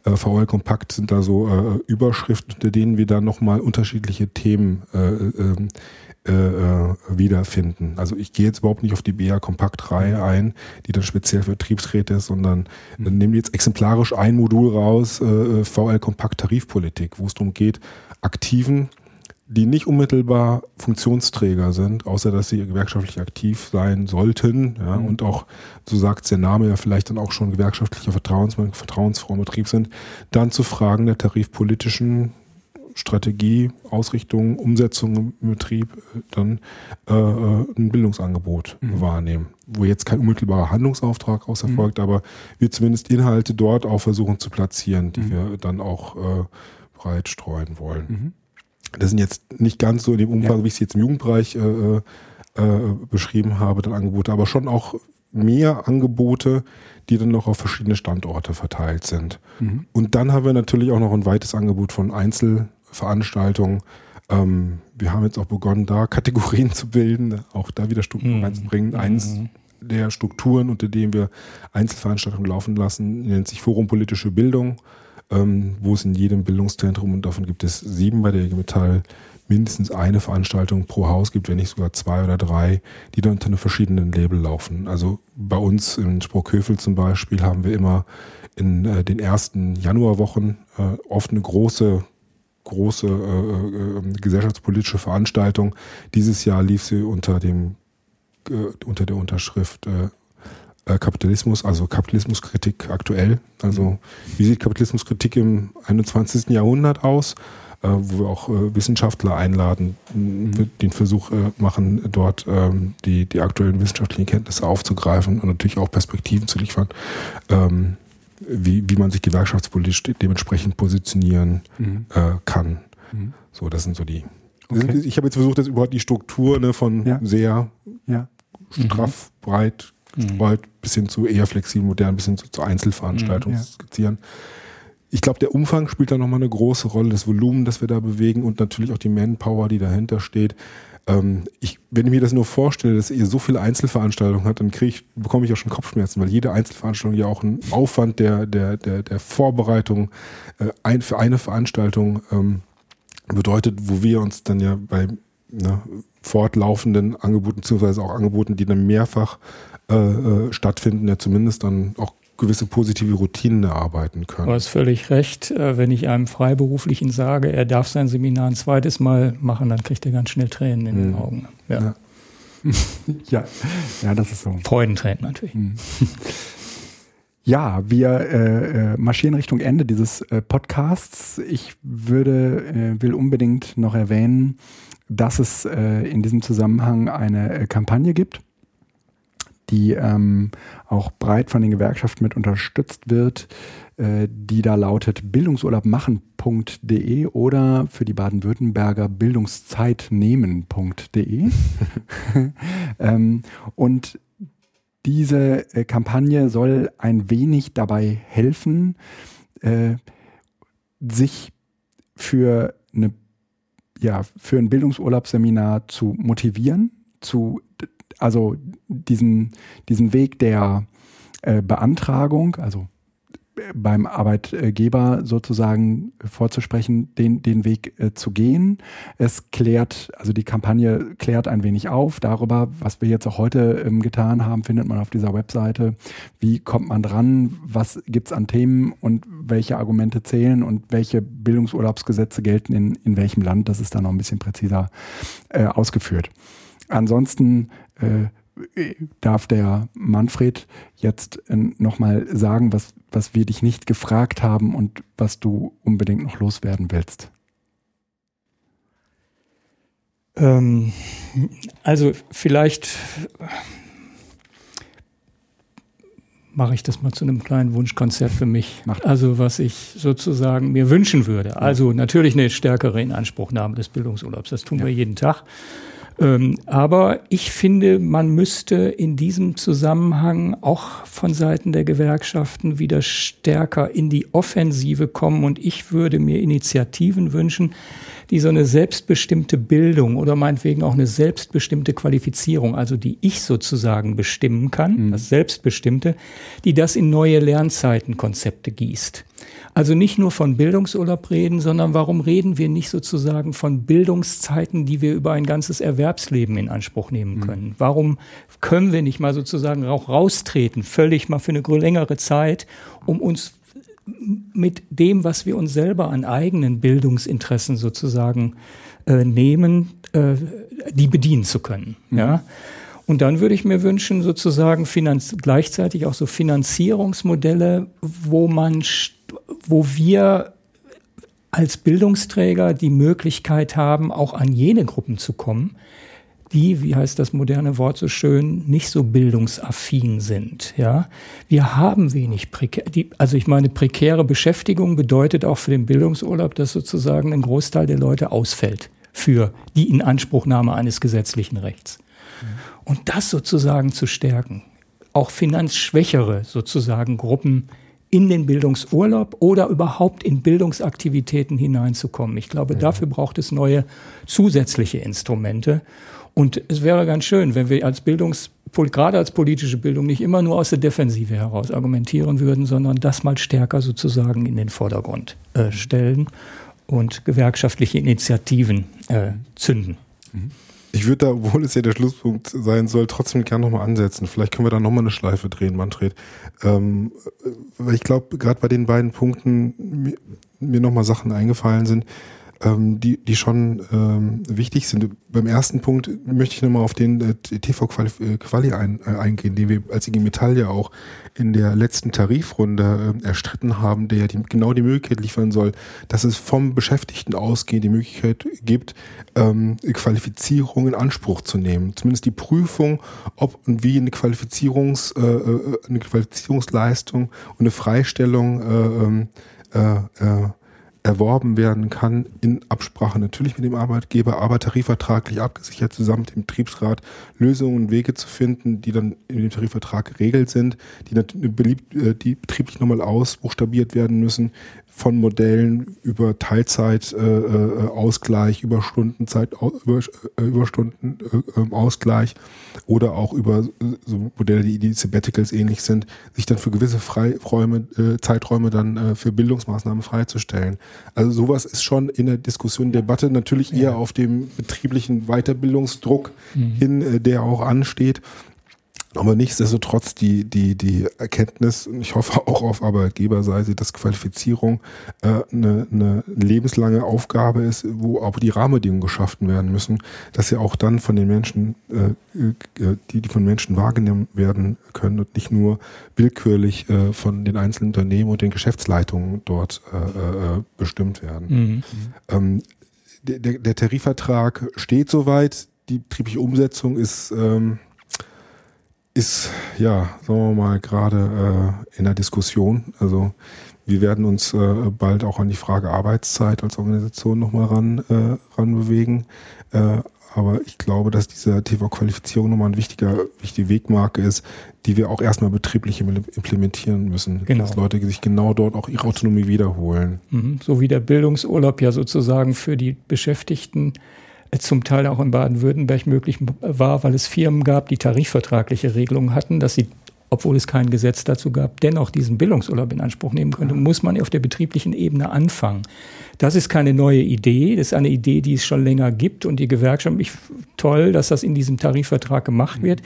äh, VL Kompakt sind da so äh, Überschriften, unter denen wir dann nochmal unterschiedliche Themen äh, ähm, äh, äh, wiederfinden. Also ich gehe jetzt überhaupt nicht auf die BR Kompakt-Reihe ein, die dann speziell für Betriebsräte ist, sondern mhm. nehmen jetzt exemplarisch ein Modul raus, äh, VL Kompakt Tarifpolitik, wo es darum geht, Aktiven, die nicht unmittelbar Funktionsträger sind, außer dass sie gewerkschaftlich aktiv sein sollten, ja, mhm. und auch, so sagt der Name ja vielleicht dann auch schon gewerkschaftlicher Vertrauens, vertrauensfroher Betrieb sind, dann zu Fragen der tarifpolitischen Strategie, Ausrichtung, Umsetzung im Betrieb äh, dann äh, äh, ein Bildungsangebot mhm. wahrnehmen, wo jetzt kein unmittelbarer Handlungsauftrag aus erfolgt, mhm. aber wir zumindest Inhalte dort auch versuchen zu platzieren, die mhm. wir dann auch äh, breit streuen wollen. Mhm. das sind jetzt nicht ganz so in dem Umfang, ja. wie ich es jetzt im Jugendbereich äh, äh, äh, beschrieben habe, dann Angebote, aber schon auch mehr Angebote, die dann noch auf verschiedene Standorte verteilt sind. Mhm. Und dann haben wir natürlich auch noch ein weites Angebot von Einzelveranstaltungen. Ähm, wir haben jetzt auch begonnen, da Kategorien zu bilden, auch da wieder Strukturen mhm. reinzubringen. Eins mhm. der Strukturen, unter denen wir Einzelveranstaltungen laufen lassen, nennt sich Forum Politische Bildung, ähm, wo es in jedem Bildungszentrum, und davon gibt es sieben bei der IG Metall, mindestens eine Veranstaltung pro Haus gibt, wenn nicht sogar zwei oder drei, die dann unter einem verschiedenen Label laufen. Also bei uns in Sprockhövel zum Beispiel haben wir immer in äh, den ersten Januarwochen äh, oft eine große große äh, äh, gesellschaftspolitische Veranstaltung. Dieses Jahr lief sie unter dem äh, unter der Unterschrift äh, Kapitalismus, also Kapitalismuskritik aktuell. Also wie sieht Kapitalismuskritik im 21. Jahrhundert aus? äh, wo wir auch äh, Wissenschaftler einladen, mhm. den Versuch äh, machen, dort ähm, die, die aktuellen wissenschaftlichen Kenntnisse aufzugreifen und natürlich auch Perspektiven zu liefern, ähm, wie, wie man sich gewerkschaftspolitisch dementsprechend positionieren mhm. kann. Mhm. So, das sind so die. Okay. Ich habe jetzt versucht, das überhaupt die Struktur ne, von ja. sehr ja. straff, breit, mhm. bis hin zu eher flexibel, modern, bis hin zu, zu Einzelveranstaltungen mhm, ja. skizzieren ich glaube, der Umfang spielt da nochmal eine große Rolle, das Volumen, das wir da bewegen und natürlich auch die Manpower, die dahinter steht. Ähm, ich, wenn ich mir das nur vorstelle, dass ihr so viele Einzelveranstaltungen habt, dann kriege ich, bekomme ich auch schon Kopfschmerzen, weil jede Einzelveranstaltung ja auch einen Aufwand der, der, der, der Vorbereitung äh, ein, für eine Veranstaltung ähm, bedeutet, wo wir uns dann ja bei ne, fortlaufenden Angeboten, beziehungsweise auch Angeboten, die dann mehrfach äh, äh, stattfinden, ja zumindest dann auch gewisse positive Routinen erarbeiten können. Du hast völlig recht. Äh, wenn ich einem Freiberuflichen sage, er darf sein Seminar ein zweites Mal machen, dann kriegt er ganz schnell Tränen in den mhm. Augen. Ja. Ja. ja. ja, das ist so. Freudentränen natürlich. Mhm. Ja, wir äh, marschieren Richtung Ende dieses äh, Podcasts. Ich würde, äh, will unbedingt noch erwähnen, dass es in diesem Zusammenhang eine Kampagne gibt die ähm, auch breit von den Gewerkschaften mit unterstützt wird, äh, die da lautet bildungsurlaubmachen.de oder für die Baden-Württemberger bildungszeitnehmen.de. ähm, und diese äh, Kampagne soll ein wenig dabei helfen, äh, sich für eine ja, für ein Bildungsurlaubsseminar zu motivieren, zu also diesen, diesen Weg der äh, Beantragung, also äh, beim Arbeitgeber sozusagen vorzusprechen, den, den Weg äh, zu gehen. Es klärt, also die Kampagne klärt ein wenig auf darüber, was wir jetzt auch heute ähm, getan haben, findet man auf dieser Webseite. Wie kommt man dran? Was gibt's an Themen und welche Argumente zählen und welche Bildungsurlaubsgesetze gelten in, in welchem Land? Das ist dann noch ein bisschen präziser äh, ausgeführt. Ansonsten darf der Manfred jetzt äh, nochmal sagen, was, was wir dich nicht gefragt haben und was du unbedingt noch loswerden willst. Ähm, also vielleicht mache ich das mal zu einem kleinen Wunschkonzert für mich. Macht. Also was ich sozusagen mir wünschen würde. Also natürlich eine stärkere Inanspruchnahme des Bildungsurlaubs. Das tun ja. wir jeden Tag. Ähm, aber ich finde, man müsste in diesem Zusammenhang auch von Seiten der Gewerkschaften wieder stärker in die Offensive kommen. Und ich würde mir Initiativen wünschen, die so eine selbstbestimmte Bildung oder meinetwegen auch eine selbstbestimmte Qualifizierung, also die ich sozusagen bestimmen kann, mhm. das Selbstbestimmte, die das in neue Lernzeitenkonzepte gießt. Also nicht nur von Bildungsurlaub reden, sondern warum reden wir nicht sozusagen von Bildungszeiten, die wir über ein ganzes Erwerbsleben in Anspruch nehmen mhm. können? Mhm. Warum können wir nicht mal sozusagen auch raustreten, völlig mal für eine längere Zeit, um uns mit dem, was wir uns selber an eigenen Bildungsinteressen sozusagen äh, nehmen, äh, die bedienen zu können. Mhm. Ja. Und dann würde ich mir wünschen, sozusagen gleichzeitig auch so Finanzierungsmodelle, wo man wo wir als Bildungsträger die Möglichkeit haben, auch an jene Gruppen zu kommen, die, wie heißt das moderne Wort so schön, nicht so bildungsaffin sind. Ja, wir haben wenig prekär, die, also ich meine, prekäre Beschäftigung bedeutet auch für den Bildungsurlaub, dass sozusagen ein Großteil der Leute ausfällt für die Inanspruchnahme eines gesetzlichen Rechts. Mhm. Und das sozusagen zu stärken, auch finanzschwächere sozusagen Gruppen in den Bildungsurlaub oder überhaupt in Bildungsaktivitäten hineinzukommen. Ich glaube, ja. dafür braucht es neue zusätzliche Instrumente. Und es wäre ganz schön, wenn wir als Bildungs gerade als politische Bildung nicht immer nur aus der Defensive heraus argumentieren würden, sondern das mal stärker sozusagen in den Vordergrund äh, stellen und gewerkschaftliche Initiativen äh, zünden. Mhm. Ich würde da, obwohl es ja der Schlusspunkt sein soll, trotzdem gerne nochmal ansetzen. Vielleicht können wir da nochmal eine Schleife drehen, Manfred. Ähm, weil ich glaube, gerade bei den beiden Punkten mir, mir nochmal Sachen eingefallen sind, ähm, die, die schon ähm, wichtig sind. Beim ersten Punkt möchte ich nochmal auf den äh, TV-Quali äh, ein, äh, eingehen, den wir als IG Metall ja auch in der letzten Tarifrunde äh, erstritten haben, der ja die, genau die Möglichkeit liefern soll, dass es vom Beschäftigten ausgehend die Möglichkeit gibt, ähm, Qualifizierung in Anspruch zu nehmen. Zumindest die Prüfung, ob und wie eine Qualifizierungs, äh, äh eine Qualifizierungsleistung und eine Freistellung äh, ähm, äh, äh, erworben werden kann, in Absprache natürlich mit dem Arbeitgeber, aber tarifvertraglich abgesichert, zusammen mit dem Betriebsrat Lösungen und Wege zu finden, die dann in dem Tarifvertrag geregelt sind, die, beliebt, äh, die betrieblich nochmal ausbuchstabiert werden müssen, von Modellen über Teilzeit, äh, äh, Überstundenzeit, über, äh, Überstunden äh, ähm, Ausgleich oder auch über äh, so Modelle, die, die Sabbaticals ähnlich sind, sich dann für gewisse Freiräume, äh, Zeiträume dann äh, für Bildungsmaßnahmen freizustellen. Also sowas ist schon in der Diskussion, Debatte natürlich eher auf dem betrieblichen Weiterbildungsdruck mhm. hin, äh, der auch ansteht. Aber nichtsdestotrotz die, die, die Erkenntnis, ich hoffe auch auf Arbeitgeberseite, dass Qualifizierung äh, eine, eine lebenslange Aufgabe ist, wo auch die Rahmenbedingungen geschaffen werden müssen, dass sie auch dann von den Menschen, äh, äh, die, die von Menschen wahrgenommen werden können und nicht nur willkürlich äh, von den einzelnen Unternehmen und den Geschäftsleitungen dort äh, äh, bestimmt werden. Mhm. Ähm, der, der Tarifvertrag steht soweit, die betriebliche Umsetzung ist ähm, ist, ja, sagen wir mal, gerade äh, in der Diskussion. Also wir werden uns äh, bald auch an die Frage Arbeitszeit als Organisation nochmal ran, äh, ran bewegen. Äh, aber ich glaube, dass diese TV-Qualifizierung nochmal ein wichtiger, wichtige Wegmarke ist, die wir auch erstmal betrieblich implementieren müssen. Genau. Dass Leute sich genau dort auch ihre Autonomie wiederholen. Mhm. So wie der Bildungsurlaub ja sozusagen für die Beschäftigten zum Teil auch in Baden-Württemberg möglich war, weil es Firmen gab, die tarifvertragliche Regelungen hatten, dass sie, obwohl es kein Gesetz dazu gab, dennoch diesen Bildungsurlaub in Anspruch nehmen könnten, muss man auf der betrieblichen Ebene anfangen. Das ist keine neue Idee, das ist eine Idee, die es schon länger gibt und die Gewerkschaft, ich, toll, dass das in diesem Tarifvertrag gemacht wird.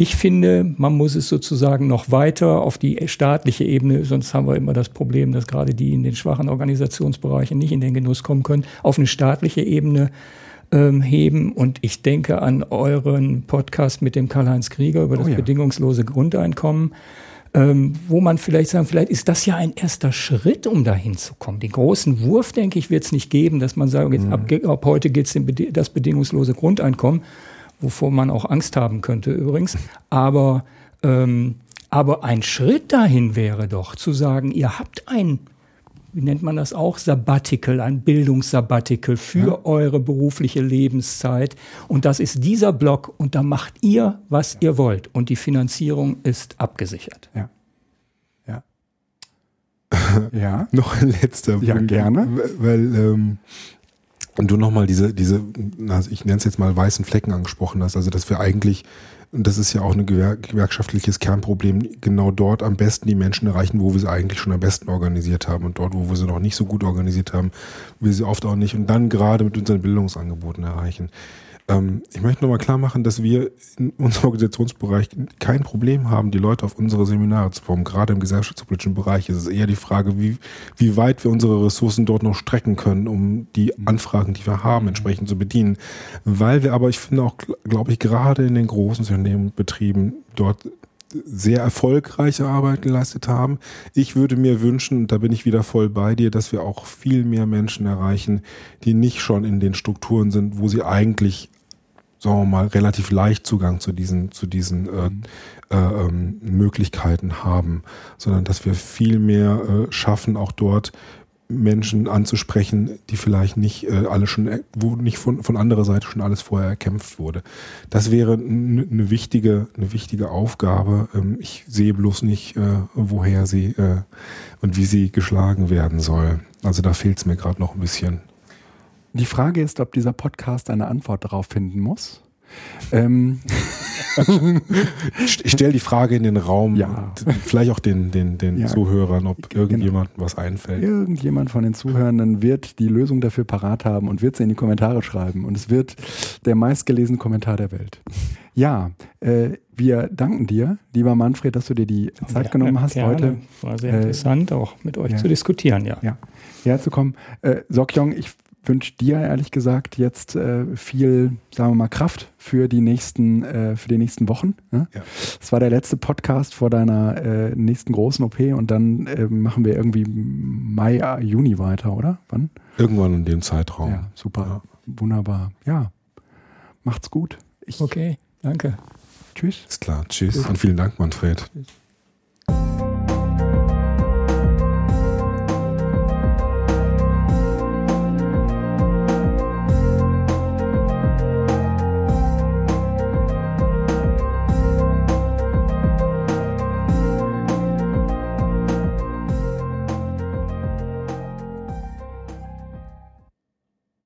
Ich finde, man muss es sozusagen noch weiter auf die staatliche Ebene, sonst haben wir immer das Problem, dass gerade die in den schwachen Organisationsbereichen nicht in den Genuss kommen können, auf eine staatliche Ebene ähm, heben. Und ich denke an euren Podcast mit dem Karl-Heinz Krieger über das oh ja. bedingungslose Grundeinkommen. Ähm, wo man vielleicht sagen, vielleicht ist das ja ein erster Schritt, um dahin zu kommen. Den großen Wurf, denke ich, wird es nicht geben, dass man sagt, jetzt mhm. ab, ab, heute geht es das bedingungslose Grundeinkommen, wovor man auch Angst haben könnte übrigens. Aber, ähm, aber ein Schritt dahin wäre doch zu sagen, ihr habt ein wie nennt man das auch, Sabbatical, ein Bildungssabbatical für ja. eure berufliche Lebenszeit. Und das ist dieser Block und da macht ihr, was ja. ihr wollt. Und die Finanzierung ist abgesichert. Ja. Ja. ja. Noch ein letzter Ja, Punkt, gerne. Weil ähm, du nochmal diese, diese, also ich nenne es jetzt mal weißen Flecken angesprochen hast, also dass wir eigentlich und das ist ja auch ein gewerkschaftliches Kernproblem, genau dort am besten die Menschen erreichen, wo wir sie eigentlich schon am besten organisiert haben. Und dort, wo wir sie noch nicht so gut organisiert haben, wir sie oft auch nicht. Und dann gerade mit unseren Bildungsangeboten erreichen. Ähm, ich möchte nochmal klar machen, dass wir in unserem Organisationsbereich kein Problem haben, die Leute auf unsere Seminare zu formen. Gerade im gesellschaftspolitischen Bereich ist es eher die Frage, wie, wie weit wir unsere Ressourcen dort noch strecken können, um die mhm. Anfragen, die wir haben, mhm. entsprechend zu bedienen. Weil wir aber, ich finde auch, glaube ich, gerade in den großen Unternehmen und Betrieben dort sehr erfolgreiche Arbeit geleistet haben. Ich würde mir wünschen, da bin ich wieder voll bei dir, dass wir auch viel mehr Menschen erreichen, die nicht schon in den Strukturen sind, wo sie eigentlich sagen wir mal, relativ leicht Zugang zu diesen, zu diesen äh, mhm. äh, ähm, Möglichkeiten haben, sondern dass wir viel mehr äh, schaffen, auch dort Menschen anzusprechen, die vielleicht nicht äh, alle schon, wo nicht von, von anderer Seite schon alles vorher erkämpft wurde. Das wäre eine wichtige, eine wichtige Aufgabe. Ähm, ich sehe bloß nicht, äh, woher sie äh, und wie sie geschlagen werden soll. Also da fehlt es mir gerade noch ein bisschen. Die Frage ist, ob dieser Podcast eine Antwort darauf finden muss. Ähm. ich stelle die Frage in den Raum, ja. vielleicht auch den, den, den ja. Zuhörern, ob genau. irgendjemandem genau. was einfällt. Irgendjemand von den Zuhörenden wird die Lösung dafür parat haben und wird sie in die Kommentare schreiben. Und es wird der meistgelesene Kommentar der Welt. Ja, äh, wir danken dir, lieber Manfred, dass du dir die Zeit ja, genommen hast gerne. heute. War sehr äh, interessant, auch mit euch zu diskutieren, ja. Ja, herzukommen. Äh, Sokyong, ich wünsche dir ehrlich gesagt jetzt äh, viel, sagen wir mal, Kraft für die nächsten, äh, für die nächsten Wochen. Ne? Ja. Das war der letzte Podcast vor deiner äh, nächsten großen OP und dann äh, machen wir irgendwie Mai, Juni weiter, oder? Wann? Irgendwann in dem Zeitraum. Ja, super. Ja. Wunderbar. Ja. Macht's gut. Ich okay, danke. Tschüss. Ist klar. Tschüss. Tschüss. Und vielen Dank, Manfred. Tschüss.